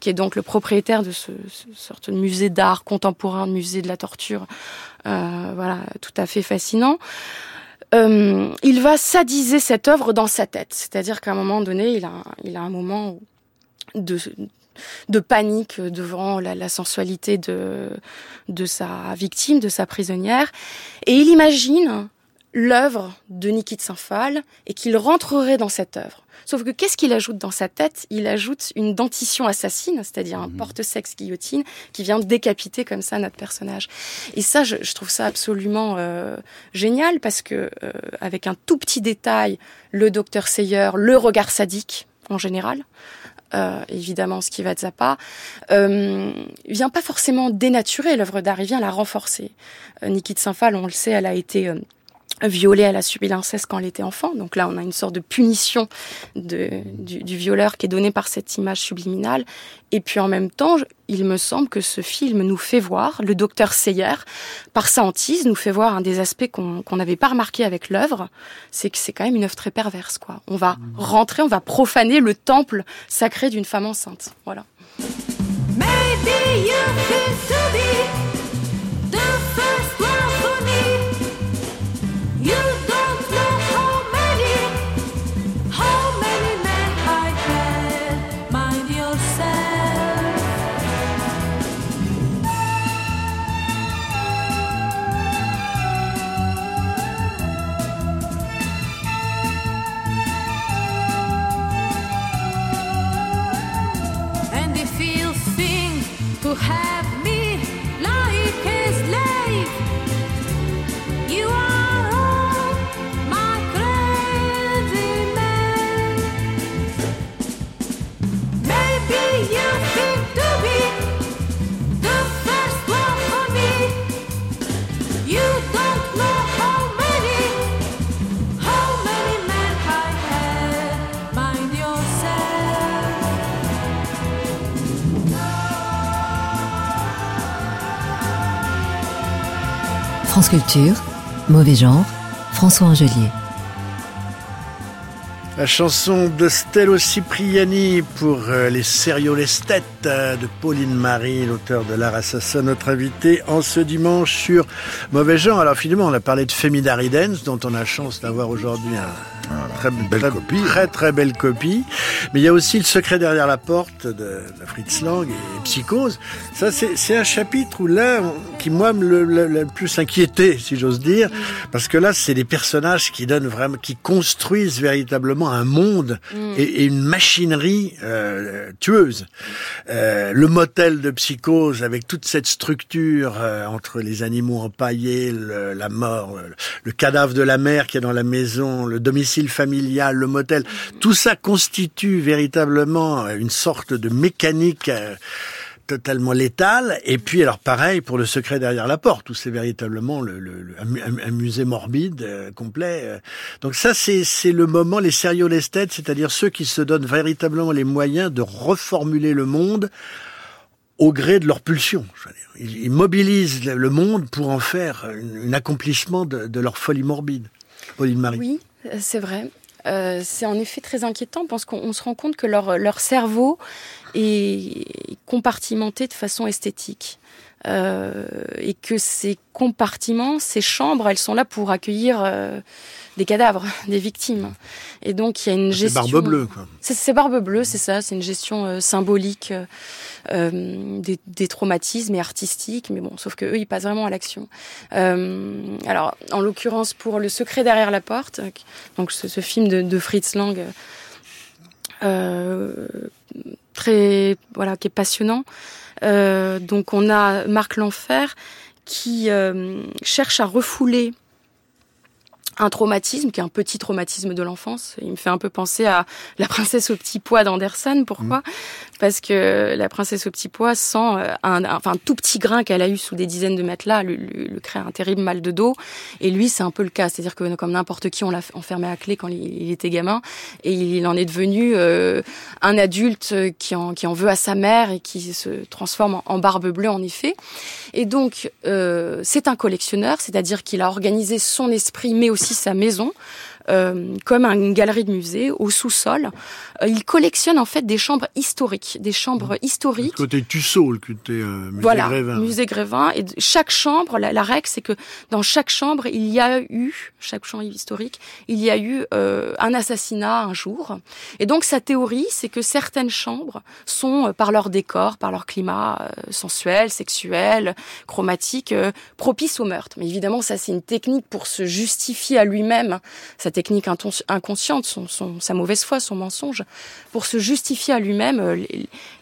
qui est donc le propriétaire de ce, ce sorte de musée d'art contemporain, de musée de la torture, euh, voilà, tout à fait fascinant. Euh, il va sadiser cette œuvre dans sa tête, c'est-à-dire qu'à un moment donné, il a, il a un moment de panique devant la, sensualité de sa victime, de sa prisonnière, et il imagine l'œuvre de Niki de Saint-Phal et qu'il rentrerait dans cette œuvre. Sauf que qu'est-ce qu'il ajoute dans sa tête? Il ajoute une dentition assassine, c'est-à-dire un porte-sexe guillotine qui vient décapiter comme ça notre personnage. Et ça, je, je trouve ça absolument euh, génial parce que euh, avec un tout petit détail, le docteur Seyer, le regard sadique en général, euh, évidemment ce qui va de Zappa, euh, vient pas forcément dénaturer l'œuvre d'art, il vient la renforcer. Euh, Niki de Saint-Phal, on le sait, elle a été euh, violée, elle a subi l'inceste quand elle était enfant. Donc là, on a une sorte de punition du, violeur qui est donnée par cette image subliminale. Et puis en même temps, il me semble que ce film nous fait voir, le docteur Seyer, par sa hantise, nous fait voir un des aspects qu'on n'avait pas remarqué avec l'œuvre, c'est que c'est quand même une œuvre très perverse. quoi. On va rentrer, on va profaner le temple sacré d'une femme enceinte. Voilà. France Culture, Mauvais Genre, François Angelier. La chanson de Stello Cipriani pour euh, les Seriolestet euh, de Pauline Marie, l'auteur de L'Art Assassin, notre invité en ce dimanche sur Mauvais Genre. Alors finalement, on a parlé de Femida Ridens, dont on a chance d'avoir aujourd'hui un très, belle très, copie. très très belle copie. Mais il y a aussi Le secret derrière la porte de, de Fritz Lang et Psychose. Ça, c'est c'est un chapitre où là, qui moi me le, le- le plus inquiété, si j'ose dire, parce que là, c'est des personnages qui donnent vraiment, qui construisent véritablement un monde et, et une machinerie euh, tueuse. Euh, le motel de Psychose avec toute cette structure euh, entre les animaux empaillés, le- la mort, le, le cadavre de la mère qui est dans la maison, le domicile familial, le motel, tout ça constitue véritablement une sorte de mécanique. euh, totalement létale. Et puis, alors pareil pour le secret derrière la porte, où c'est véritablement le, le- le- un, mu- un- un musée morbide euh, complet. euh. Donc ça, c'est le moment, les sérieux lesthètes, c'est-à-dire ceux qui se donnent véritablement les moyens de reformuler le monde au gré de leur pulsion. je veux dire. Ils, mobilisent le monde pour en faire un accomplissement de, de leur folie morbide. Pauline Marie. Oui, euh, c'est vrai. Euh, c'est en effet très inquiétant parce qu'on on se rend compte que leur, leur cerveau est compartimenté de façon esthétique. Euh, et que ces compartiments, ces chambres, elles sont là pour accueillir euh, des cadavres, des victimes. Et donc il y a une C'est gestion. Barbe Bleue, quoi. C'est c'est Barbe Bleue, c'est ça. C'est une gestion euh, symbolique euh, euh, des, des traumatismes et artistiques, mais bon, sauf que eux, ils passent vraiment à l'action. Euh, alors, en l'occurrence, pour Le secret derrière la porte, donc ce, ce film de, de Fritz Lang, très voilà, qui est passionnant. Donc, on a Marc Lanfer qui cherche à refouler un traumatisme, qui est un petit traumatisme de l'enfance. Il me fait un peu penser à La princesse au petit pois d'Anderson. Pourquoi? Parce que la princesse au petit pois sent euh, un, enfin, tout petit grain qu'elle a eu sous des dizaines de matelas lui, lui, crée un terrible mal de dos. Et lui, c'est un peu le cas. C'est-à-dire que comme n'importe qui, on l'a enfermé à clé quand il, était gamin. Et il en est devenu euh, un adulte qui en, veut à sa mère et qui se transforme en, en barbe bleue, en effet. Et donc, euh, c'est un collectionneur, c'est-à-dire qu'il a organisé son esprit, mais aussi sa maison, euh, comme une galerie de musée au sous-sol. Euh, il collectionne en fait des chambres historiques, des chambres historiques. Côté Tussaud, le côté euh, musée Voilà, Grévin. musée Grévin. Et chaque chambre, la, la règle, c'est que dans chaque chambre, il y a eu, chaque chambre historique, il y a eu euh, un assassinat un jour. Et donc sa théorie, c'est que certaines chambres sont, euh, par leur décor, par leur climat euh, sensuel, sexuel, chromatique, euh, propices au meurtre. Mais évidemment, ça c'est une technique pour se justifier à lui-même, technique inton- inconsciente, son, sa mauvaise foi, son mensonge, pour se justifier à lui-même euh,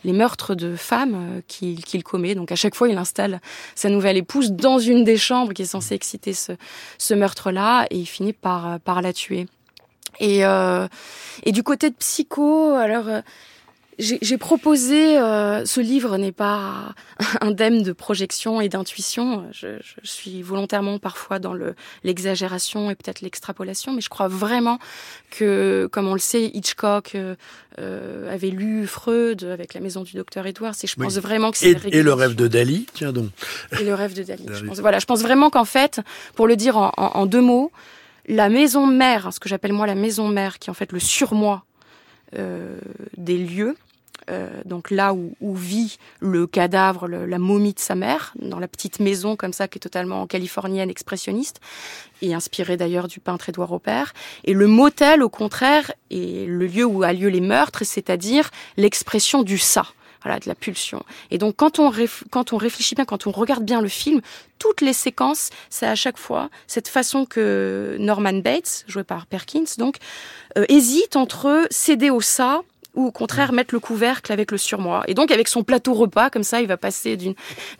les, meurtres de femmes euh, qu'il commet. Donc à chaque fois, il installe sa nouvelle épouse dans une des chambres qui est censée exciter ce, ce meurtre-là et il finit par, euh, par la tuer. Et, et du côté de Psycho, alors j'ai proposé, euh, ce livre n'est pas indemne de projection et d'intuition. Je, je suis volontairement parfois dans le l'exagération et peut-être l'extrapolation, mais je crois vraiment que, comme on le sait, Hitchcock euh, euh, avait lu Freud avec la maison du docteur Edwards, et je Oui. pense vraiment que c'est Et, le rêve de Dali, tiens donc. Et le rêve de Dali. Je Dali. pense, voilà, je pense vraiment qu'en fait, pour le dire en, en- en deux mots, la maison mère, ce que j'appelle moi la maison mère, qui est en fait le surmoi euh, des lieux, euh, donc là où, où vit le cadavre, le- la momie de sa mère, dans la petite maison comme ça qui est totalement californienne, expressionniste, et inspirée d'ailleurs du peintre Édouard Opère. Et le motel, au contraire, est le lieu où a lieu les meurtres, c'est-à-dire l'expression du ça. Voilà, de la pulsion. Et donc, quand on, quand on réfléchit bien, quand on regarde bien le film, toutes les séquences, c'est à chaque fois cette façon que Norman Bates, joué par Perkins, donc, euh, hésite entre céder au ça ou au contraire mettre le couvercle avec le surmoi. Et donc, avec son plateau repas, comme ça, il va passer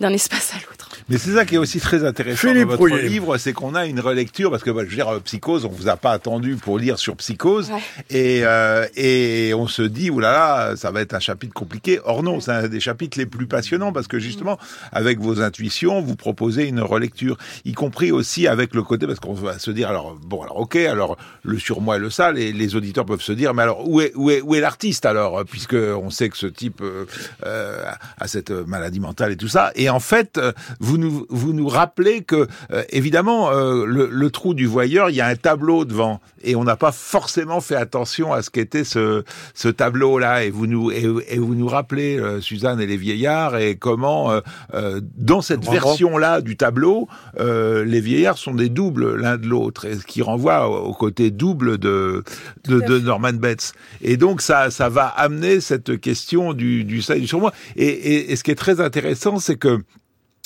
d'un espace à l'autre. Mais c'est ça qui est aussi très intéressant Philippe dans votre Rouillet. livre, c'est qu'on a une relecture, parce que bah, je veux dire, euh, Psychose, on vous a pas attendu pour lire sur Psychose, Ouais. et, euh, et on se dit, oulala, ça va être un chapitre compliqué. Or non, c'est un des chapitres les plus passionnants, parce que justement, avec vos intuitions, vous proposez une relecture, y compris aussi avec le côté, parce qu'on va se dire, alors, bon, alors ok, alors le surmoi et le sale, et les auditeurs peuvent se dire, mais alors, où est, où est, où est l'artiste alors, puisque on sait que ce type euh, euh, a cette maladie mentale et tout ça, et en fait, euh, vous nous vous nous rappelez que euh, évidemment euh, le, le trou du voyeur, il y a un tableau devant. Et on n'a pas forcément fait attention à ce qu'était ce ce tableau là et vous nous et, et vous nous rappelez euh, Suzanne et les vieillards et comment euh, euh, dans cette Rembrandt. version là du tableau euh, les vieillards sont des doubles l'un de l'autre. Et ce qui renvoie au, au côté double de de, de Norman Bates. Et donc ça ça va amener cette question du du ça et du surmoi et, et, et ce qui est très intéressant c'est que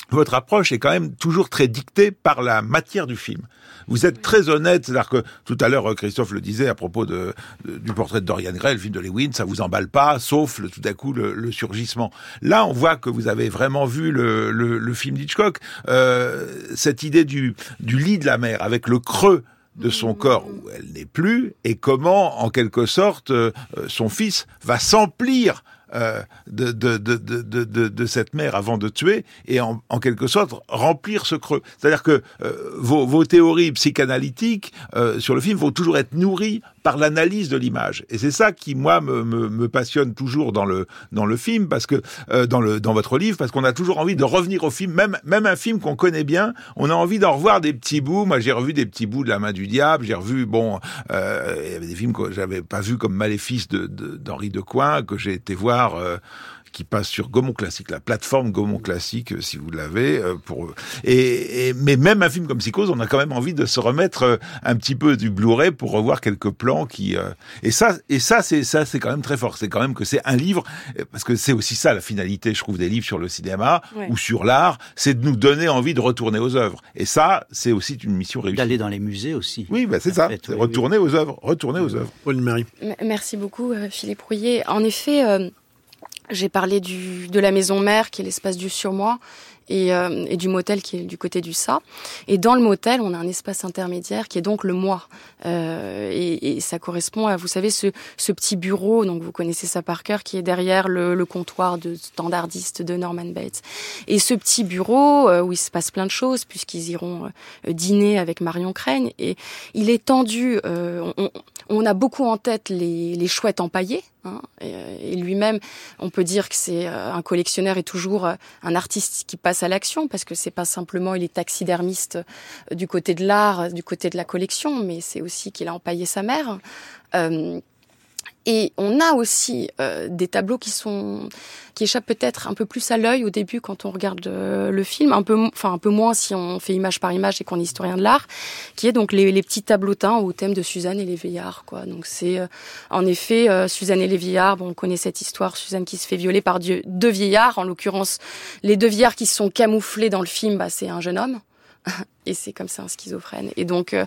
votre approche est quand même toujours très dictée par la matière du film. Vous êtes très honnête, c'est-à-dire que tout à l'heure Christophe le disait à propos de, de- du portrait de Dorian Gray, le film de Lewin, ça vous emballe pas, sauf le, tout à coup le, le surgissement. Là, on voit que vous avez vraiment vu le, le, le film d'Hitchcock, euh, cette idée du, du lit de la mer avec le creux de son corps où elle n'est plus et comment, en quelque sorte, euh, son fils va s'emplir euh, de, de, de- de cette mère avant de tuer et en, en quelque sorte remplir ce creux. C'est-à-dire que euh, vos, vos théories psychanalytiques euh, sur le film vont toujours être nourries par l'analyse de l'image. Et c'est ça qui, moi, me, me, passionne toujours dans le, dans le film, parce que euh, dans, le, dans votre livre, parce qu'on a toujours envie de revenir au film, même, même un film qu'on connaît bien, on a envie d'en revoir des petits bouts. Moi, j'ai revu des petits bouts de La main du diable, j'ai revu, bon, euh, il y avait des films que j'avais pas vus comme Maléfice de- de- d'Henri de, Coin, que j'ai été voir... euh, qui passe sur Gaumont Classique, la plateforme Gaumont Classique, euh, si vous l'avez. euh, pour et, et- mais même un film comme Psychose, on a quand même envie de se remettre euh, un petit peu du Blu-ray pour revoir quelques plans qui. euh, et ça, et ça, c'est ça, c'est quand même très fort. C'est quand même que c'est un livre, parce que c'est aussi ça la finalité, je trouve, des livres sur le cinéma Ouais. ou sur l'art, c'est de nous donner envie de retourner aux œuvres. Et ça, c'est aussi une mission réussie. D'aller dans les musées aussi. Oui, bah, c'est ça. fait, c'est oui, retourner aux œuvres, retourner aux œuvres. Pauline Marie. Merci beaucoup, Philippe Rouillet. En effet, euh, j'ai parlé du, de la maison mère, qui est l'espace du surmoi, et, euh, et du motel qui est du côté du ça. Et dans le motel, on a un espace intermédiaire qui est donc le moi. Euh, et, et ça correspond à, vous savez, ce, ce petit bureau, donc vous connaissez ça par cœur, qui est derrière le, le comptoir de standardiste de Norman Bates. Et ce petit bureau, euh, où il se passe plein de choses, puisqu'ils iront euh, dîner avec Marion Craigne, et il est tendu. euh, on, on a beaucoup en tête les, les chouettes empaillées. Hein, et, et lui-même, on peut dire que c'est euh, un collectionneur et toujours euh, un artiste qui passe à l'action parce que c'est pas simplement il est taxidermiste euh, du côté de l'art, du côté de la collection, mais c'est aussi qu'il a empaillé sa mère. Euh, et on a aussi euh, des tableaux qui sont qui échappent peut-être un peu plus à l'œil au début quand on regarde euh, le film, un peu enfin un peu moins si on fait image par image et qu'on est historien de l'art, qui est donc les, les petits tableaux teints au thème de Suzanne et les vieillards quoi. Donc c'est euh, en effet euh, Suzanne et les vieillards, bon, on connaît cette histoire, Suzanne qui se fait violer par Dieu, deux vieillards, en l'occurrence les deux vieillards qui sont camouflés dans le film, bah, c'est un jeune homme. Et c'est comme ça un schizophrène. Et donc, euh,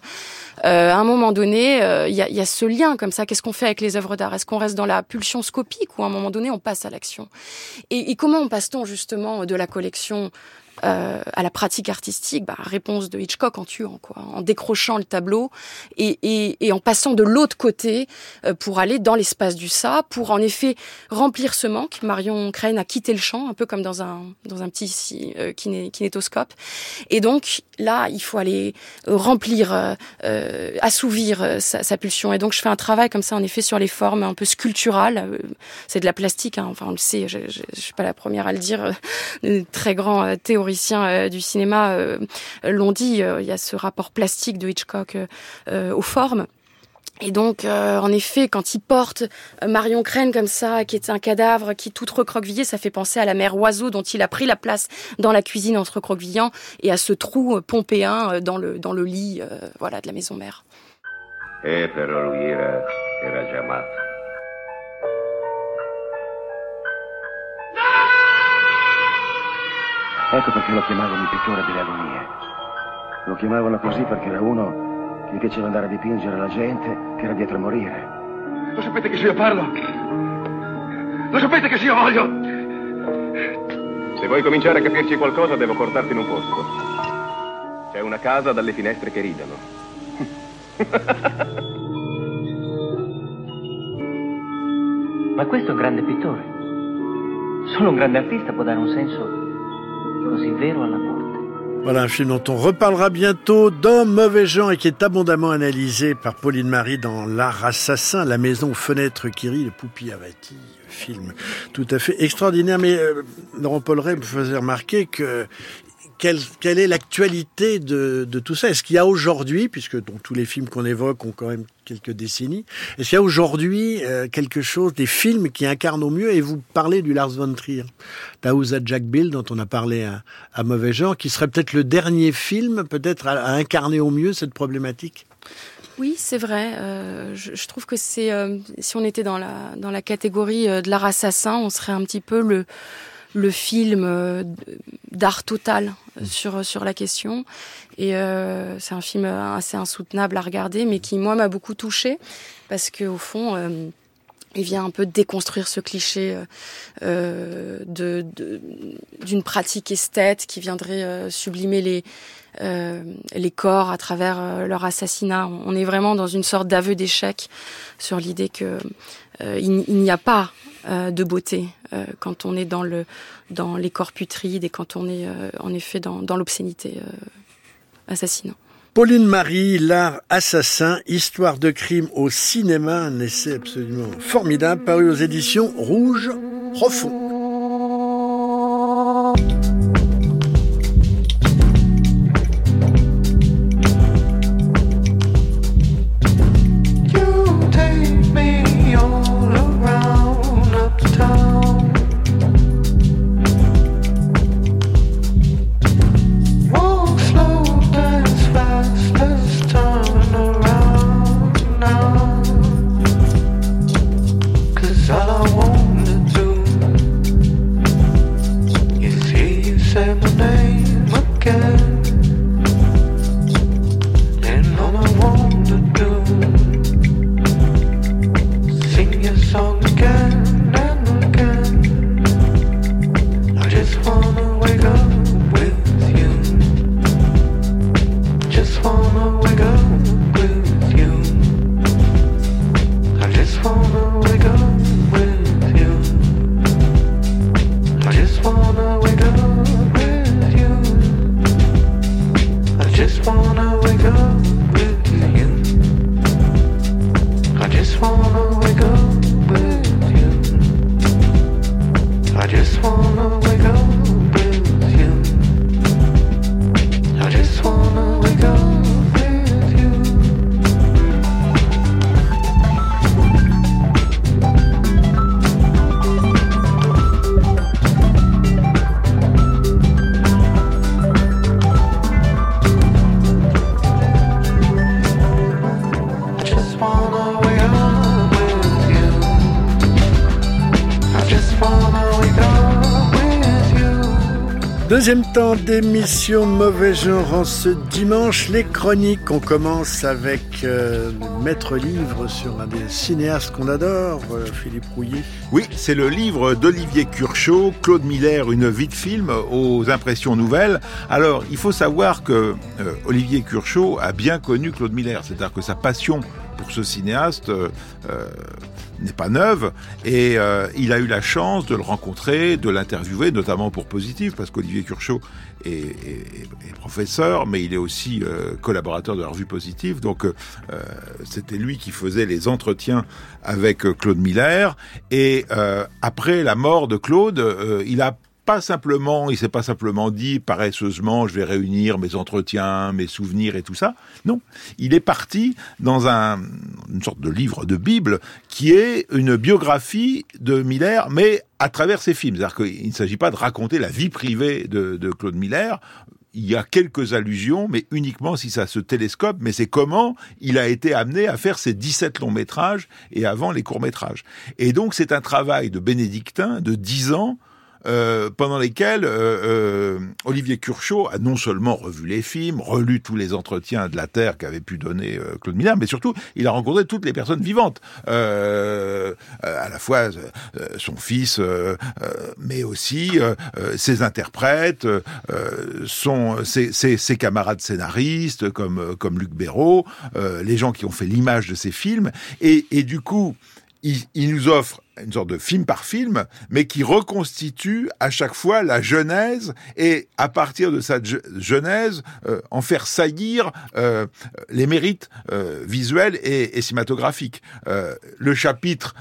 euh, à un moment donné, euh, il y, a, ce lien comme ça. Qu'est-ce qu'on fait avec les œuvres d'art? Est-ce qu'on reste dans la pulsion scopique ou à un moment donné on passe à l'action? Et, et comment passe-t-on justement de la collection euh, à la pratique artistique bah, Réponse de Hitchcock en tuant, quoi, en décrochant le tableau et, et, et en passant de l'autre côté euh, pour aller dans l'espace du ça, pour en effet remplir ce manque. Marion Crane a quitté le champ, un peu comme dans un, dans un petit euh, kiné- kinétoscope. Et donc là, il faut aller remplir, euh, euh, assouvir euh, sa, sa pulsion. Et donc je fais un travail comme ça, en effet, sur les formes un peu sculpturales. Euh, C'est de la plastique, hein. enfin on le sait, je, je, je suis pas la première à le dire. Euh, très grands euh, théoriciens euh, du cinéma euh, l'ont dit. euh, Il y a ce rapport plastique de Hitchcock euh, euh, aux formes. Et donc, euh, en effet, quand il porte euh, Marion Crane comme ça, qui est un cadavre qui est tout recroquevillé, ça fait penser à la mère oiseau dont il a pris la place dans la cuisine en se recroquevillant et à ce trou euh, pompéen dans le, dans le lit euh, voilà, de la maison mère. Eh, però lui era, era già matto. Ecco perché lo chiamavano il delle agonie. Lo chiamavano così perché era uno gli piaceva andare a dipingere la gente che era dietro a morire. Lo sapete che se io parlo? Lo sapete che se io voglio? Se vuoi cominciare a capirci qualcosa, devo portarti in un posto. C'è una casa dalle finestre che ridono. Ma questo è un grande pittore. Solo un grande artista può dare un senso così vero alla morte. Voilà un film dont on reparlera bientôt d'Hommes mauvais gens et qui est abondamment analysé par Pauline Marie dans L'art assassin, la maison aux fenêtres qui rit, le Poupi Avati, film tout à fait extraordinaire. Mais euh, Laurent Polleret me faisait remarquer que quelle, est l'actualité de, tout ça? Est-ce qu'il y a aujourd'hui, puisque tous les films qu'on évoque ont quand même quelques décennies, est-ce qu'il y a aujourd'hui euh, quelque chose, des films qui incarnent au mieux? Et vous parlez du Lars von Trier, Taouza Jack Bill, dont on a parlé à, mauvais genre, qui serait peut-être le dernier film, peut-être à, incarner au mieux cette problématique? Oui, c'est vrai. Euh, je, trouve que c'est euh, si on était dans la dans la catégorie de l'art assassin, on serait un petit peu le le film euh, d'art total euh, sur sur la question. Et euh, c'est un film assez insoutenable à regarder, mais qui moi m'a beaucoup touché parce que au fond. Euh, il vient un peu déconstruire ce cliché euh, de d'une pratique esthète qui viendrait euh, sublimer les euh, les corps à travers euh, leur assassinat. On est vraiment dans une sorte d'aveu d'échec sur l'idée que euh, il, il n'y a pas euh, de beauté euh, quand on est dans le dans les corps putrides et quand on est euh, en effet dans, dans l'obscénité euh, assassinant. Pauline Marie, l'art assassin, histoire de crime au cinéma, un essai absolument formidable, paru aux éditions Rouge Profond. my name. Deuxième temps d'émission Mauvais genre en ce dimanche, les chroniques. On commence avec euh, maître livre sur un des cinéastes qu'on adore, euh, Philippe Rouillet. Oui, c'est le livre d'Olivier Curchot, Claude Miller, Une vie de film aux impressions nouvelles. Alors, il faut savoir que euh, Olivier Curchot a bien connu Claude Miller, c'est-à-dire que sa passion pour ce cinéaste euh, n'est pas neuve et euh, il a eu la chance de le rencontrer, de l'interviewer, notamment pour Positif, parce qu'Olivier Curchot est, est, est, professeur, mais il est aussi euh, collaborateur de la revue Positif, donc euh, c'était lui qui faisait les entretiens avec Claude Miller. Et après la mort de Claude, il a pas simplement, il s'est pas simplement dit paresseusement, je vais réunir mes entretiens, mes souvenirs et tout ça. Non, il est parti dans un, une sorte de livre de Bible qui est une biographie de Miller, mais à travers ses films. C'est-à-dire qu'il ne s'agit pas de raconter la vie privée de, de Claude Miller, il y a quelques allusions, mais uniquement si ça se télescope, mais c'est comment il a été amené à faire ses 17 longs métrages et avant les courts métrages. Et donc c'est un travail de bénédictin de 10 ans, euh, pendant lesquels euh, euh, Olivier Curchot a non seulement revu les films, relu tous les entretiens de la Terre qu'avait pu donner euh, Claude Miller, mais surtout il a rencontré toutes les personnes vivantes, à la fois son fils, mais aussi ses interprètes, son, ses, ses, ses, camarades scénaristes comme comme Luc Béraud, les gens qui ont fait l'image de ces films, et, et du coup il, il nous offre une sorte de film par film, mais qui reconstitue à chaque fois la genèse et à partir de cette genèse euh, en faire saillir euh, les mérites euh, visuels et, et cinématographiques. le chapitre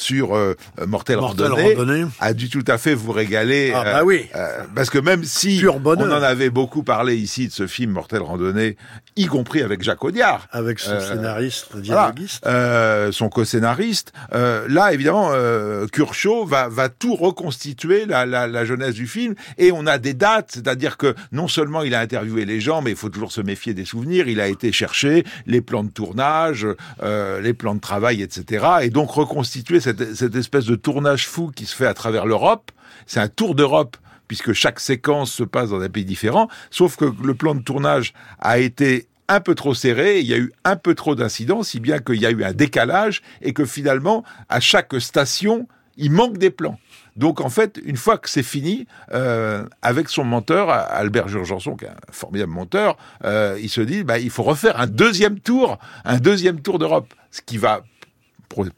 sur euh, Mortel, Mortel Randonnée, Randonnée. a dû tout à fait vous régaler. Ah, bah oui. euh, parce que même si on en avait beaucoup parlé ici de ce film Mortel Randonnée, y compris avec Jacques Audiard, Avec son Euh, scénariste, dialoguiste. euh, son co-scénariste. Euh, là, évidemment, euh, Curchot va, va tout reconstituer la, la, la jeunesse du film et on a des dates, c'est-à-dire que non seulement il a interviewé les gens, mais il faut toujours se méfier des souvenirs. Il a été chercher les plans de tournage, euh, les plans de travail, etc. Et donc reconstituer cette, cette espèce de tournage fou qui se fait à travers l'Europe. C'est un tour d'Europe puisque chaque séquence se passe dans un pays différent, sauf que le plan de tournage a été un peu trop serré, il y a eu un peu trop d'incidents, si bien qu'il y a eu un décalage et que finalement, à chaque station, il manque des plans. Donc en fait, une fois que c'est fini, euh, avec son monteur, Albert Jurgenson, qui est un formidable monteur, euh, il se dit, bah, il faut refaire un deuxième tour, un deuxième tour d'Europe, ce qui va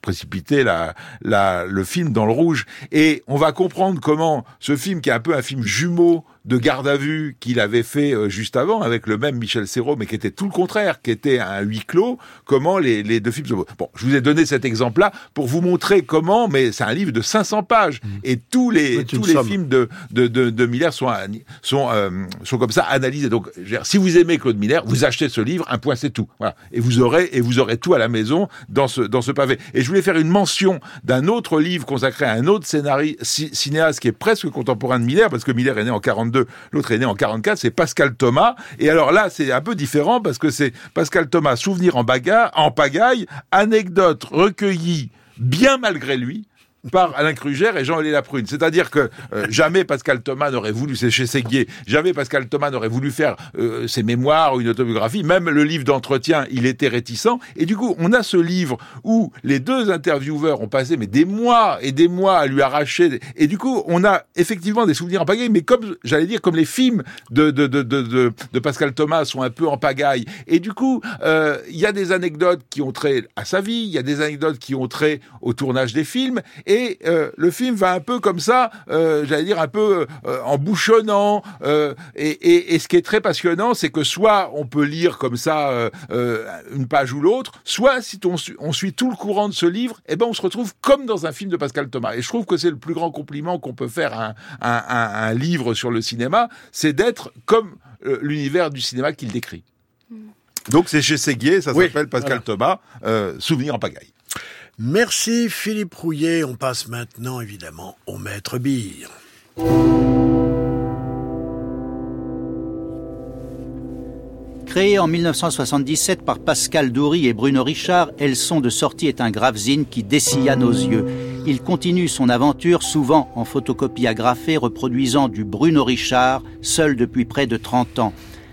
précipiter la, le film dans le rouge. Et on va comprendre comment ce film, qui est un peu un film jumeau de garde à vue qu'il avait fait euh, juste avant avec le même Michel Serrault, mais qui était tout le contraire, qui était un huis clos, comment les, les deux films se... Bon, je vous ai donné cet exemple-là pour vous montrer comment, mais c'est un livre de 500 pages, et tous les, tous les somme. films de, de, de, de Miller sont, sont, euh, sont comme ça analysés. Donc, dire, si vous aimez Claude Miller, vous achetez ce livre, un point c'est tout. Voilà. Et vous aurez, et vous aurez tout à la maison dans ce, dans ce pavé. Et je voulais faire une mention d'un autre livre consacré à un autre scénari, ci- cinéaste qui est presque contemporain de Miller, parce que Miller est né en 42, l'autre est né en 44, c'est Pascal Thomas. Et alors là, c'est un peu différent parce que c'est Pascal Thomas, souvenir en bagarre, en pagaille, anecdote recueillie bien malgré lui par Alain Krugère et Jean-Élie Laprune. C'est-à-dire que euh, jamais Pascal Thomas n'aurait voulu, c'est chez Séguier, jamais Pascal Thomas n'aurait voulu faire euh, ses mémoires ou une autobiographie. Même le livre d'entretien, il était réticent. Et du coup, on a ce livre où les deux intervieweurs ont passé mais des mois et des mois à lui arracher. Et du coup, on a effectivement des souvenirs en pagaille, mais comme, j'allais dire, comme les films de, de, de, de, de, Pascal Thomas sont un peu en pagaille. Et du coup, euh, il y a des anecdotes qui ont trait à sa vie, il y a des anecdotes qui ont trait au tournage des films, euh, le film va un peu comme ça, euh, j'allais dire un peu euh, en bouchonnant. euh, et, et, et ce qui est très passionnant, c'est que soit on peut lire comme ça une page ou l'autre, soit si on, su- on suit tout le courant de ce livre, eh ben on se retrouve comme dans un film de Pascal Thomas. Et je trouve que c'est le plus grand compliment qu'on peut faire à un, à un- un livre sur le cinéma, c'est d'être comme l'univers du cinéma qu'il décrit. Donc c'est chez Séguier, ça Oui, s'appelle Pascal voilà. Thomas, euh, Souvenir en pagaille. Merci Philippe Rouillet. On passe maintenant évidemment au maître Bire. Créée en 1977 par Pascal Doury et Bruno Richard, Elles sont de sortie est un gravezine qui dessilla nos yeux. Il continue son aventure souvent en photocopie agrafée reproduisant du Bruno Richard, seul depuis près de 30 ans.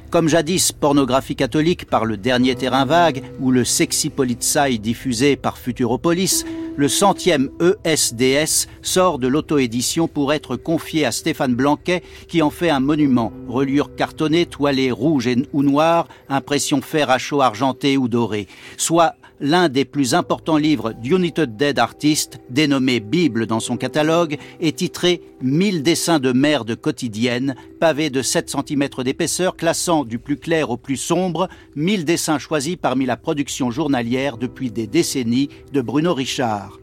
Comme jadis pornographie catholique par le dernier terrain vague ou le sexy polizei diffusé par Futuropolis, le centième ESDS sort de l'auto-édition pour être confié à Stéphane Blanquet qui en fait un monument, reliure cartonnée, toilée rouge ou noire, impression fer à chaud argenté ou doré, soit l'un des plus importants livres d'United Dead Artist, dénommé Bible dans son catalogue, est titré 1000 dessins de merde quotidienne, pavé de 7 cm d'épaisseur, classant du plus clair au plus sombre, 1000 dessins choisis parmi la production journalière depuis des décennies de Bruno Richard.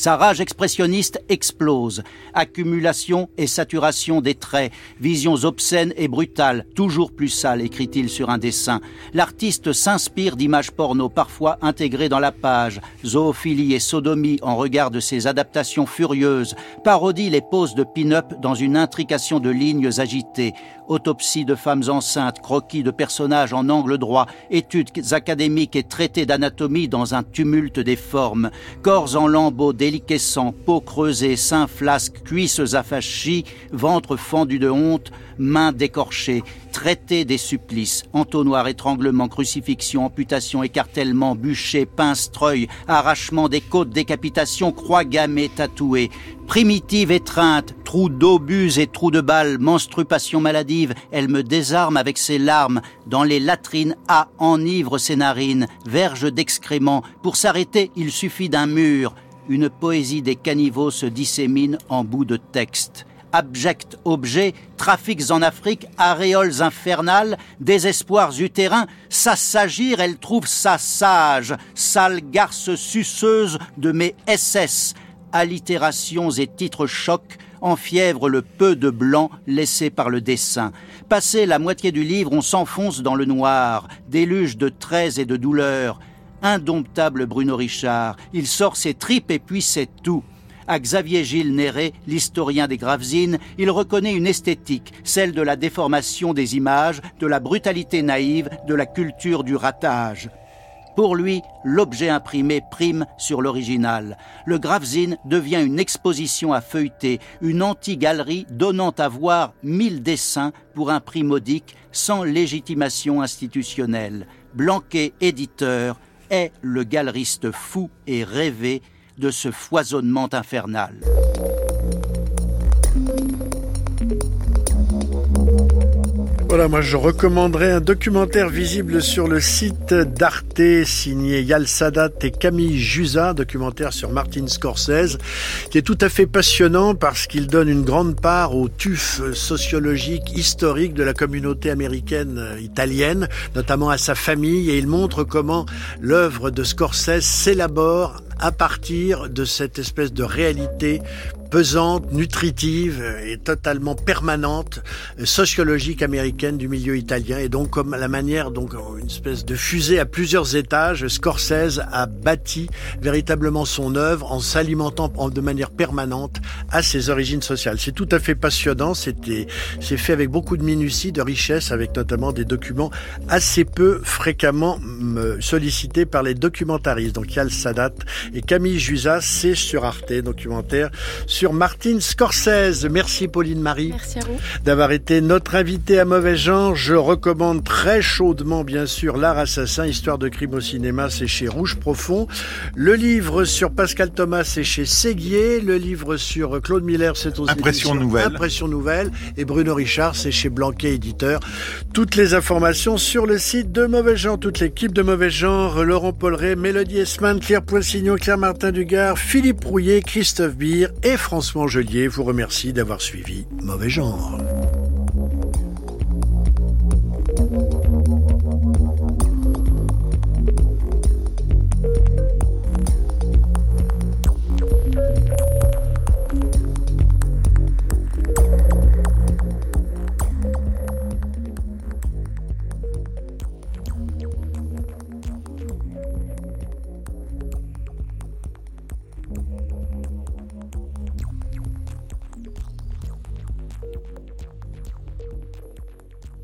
Sa rage expressionniste explose. Accumulation et saturation des traits, visions obscènes et brutales, toujours plus sales, écrit-il sur un dessin. L'artiste s'inspire d'images porno parfois intégrées dans la page, zoophilie et sodomie en regard de ses adaptations furieuses, parodie les poses de pin-up dans une intrication de lignes agitées, autopsie de femmes enceintes, croquis de personnages en angle droit, études académiques et traités d'anatomie dans un tumulte des formes, corps en lambeaux déliquescents, peau creusée, seins flasques, cuisses affachis, ventre fendu de honte, mains décorchées, traité des supplices, entonnoir, étranglement, crucifixion, amputation, écartèlement, bûcher, pince, treuil, arrachement des côtes, décapitation, croix gammée, tatouée, primitive étreinte, trous d'obus et trous de balles, menstrupation maladive, elle me désarme avec ses larmes, dans les latrines A enivre ses narines, verge d'excréments, pour s'arrêter il suffit d'un mur, une poésie des caniveaux se dissémine en bout de texte abject objet, trafics en Afrique, aréoles infernales, désespoirs utérins, sa s'agir, elle trouve sa sage, sale garce suceuse de mes SS, allitérations et titres chocs enfièvrent le peu de blanc laissé par le dessin. Passé la moitié du livre, on s'enfonce dans le noir, déluge de traits et de douleurs. Indomptable Bruno Richard, il sort ses tripes et puis c'est tout. À Xavier Gilles Néré, l'historien des Gravesines, il reconnaît une esthétique, celle de la déformation des images, de la brutalité naïve, de la culture du ratage. Pour lui, l'objet imprimé prime sur l'original. Le Gravesine devient une exposition à feuilleter, une anti-galerie donnant à voir mille dessins pour un prix modique sans légitimation institutionnelle. Blanquet, éditeur, est le galeriste fou et rêvé de ce foisonnement infernal. Voilà, moi je recommanderais un documentaire visible sur le site d'Arte signé Yal Sadat et Camille Jusa, documentaire sur Martin Scorsese, qui est tout à fait passionnant parce qu'il donne une grande part au tuf sociologique historique de la communauté américaine euh, italienne, notamment à sa famille, et il montre comment l'œuvre de Scorsese s'élabore à partir de cette espèce de réalité pesante, nutritive et totalement permanente, sociologique américaine du milieu italien. Et donc, comme la manière, donc, une espèce de fusée à plusieurs étages, Scorsese a bâti véritablement son œuvre en s'alimentant de manière permanente à ses origines sociales. C'est tout à fait passionnant. C'était, c'est fait avec beaucoup de minutie, de richesse, avec notamment des documents assez peu fréquemment sollicités par les documentaristes. Donc, Yal Sadat et Camille Jusa, c'est sur Arte, documentaire Martin Scorsese. Merci Pauline Marie. Merci à vous. D'avoir été notre invité à Mauvais Genre. Je recommande très chaudement, bien sûr, L'Art Assassin, Histoire de crime au cinéma, c'est chez Rouge Profond. Le livre sur Pascal Thomas, c'est chez Séguier. Le livre sur Claude Miller, c'est aux Impression Nouvelle. Impression Nouvelle. Et Bruno Richard, c'est chez Blanquet Éditeur. Toutes les informations sur le site de Mauvais Genre. Toute l'équipe de Mauvais Genre, Laurent Polleret, Mélodie Esman, Claire Poissignon, Claire Martin Dugard, Philippe Rouillet, Christophe Beer et François Angelier vous remercie d'avoir suivi Mauvais Genre.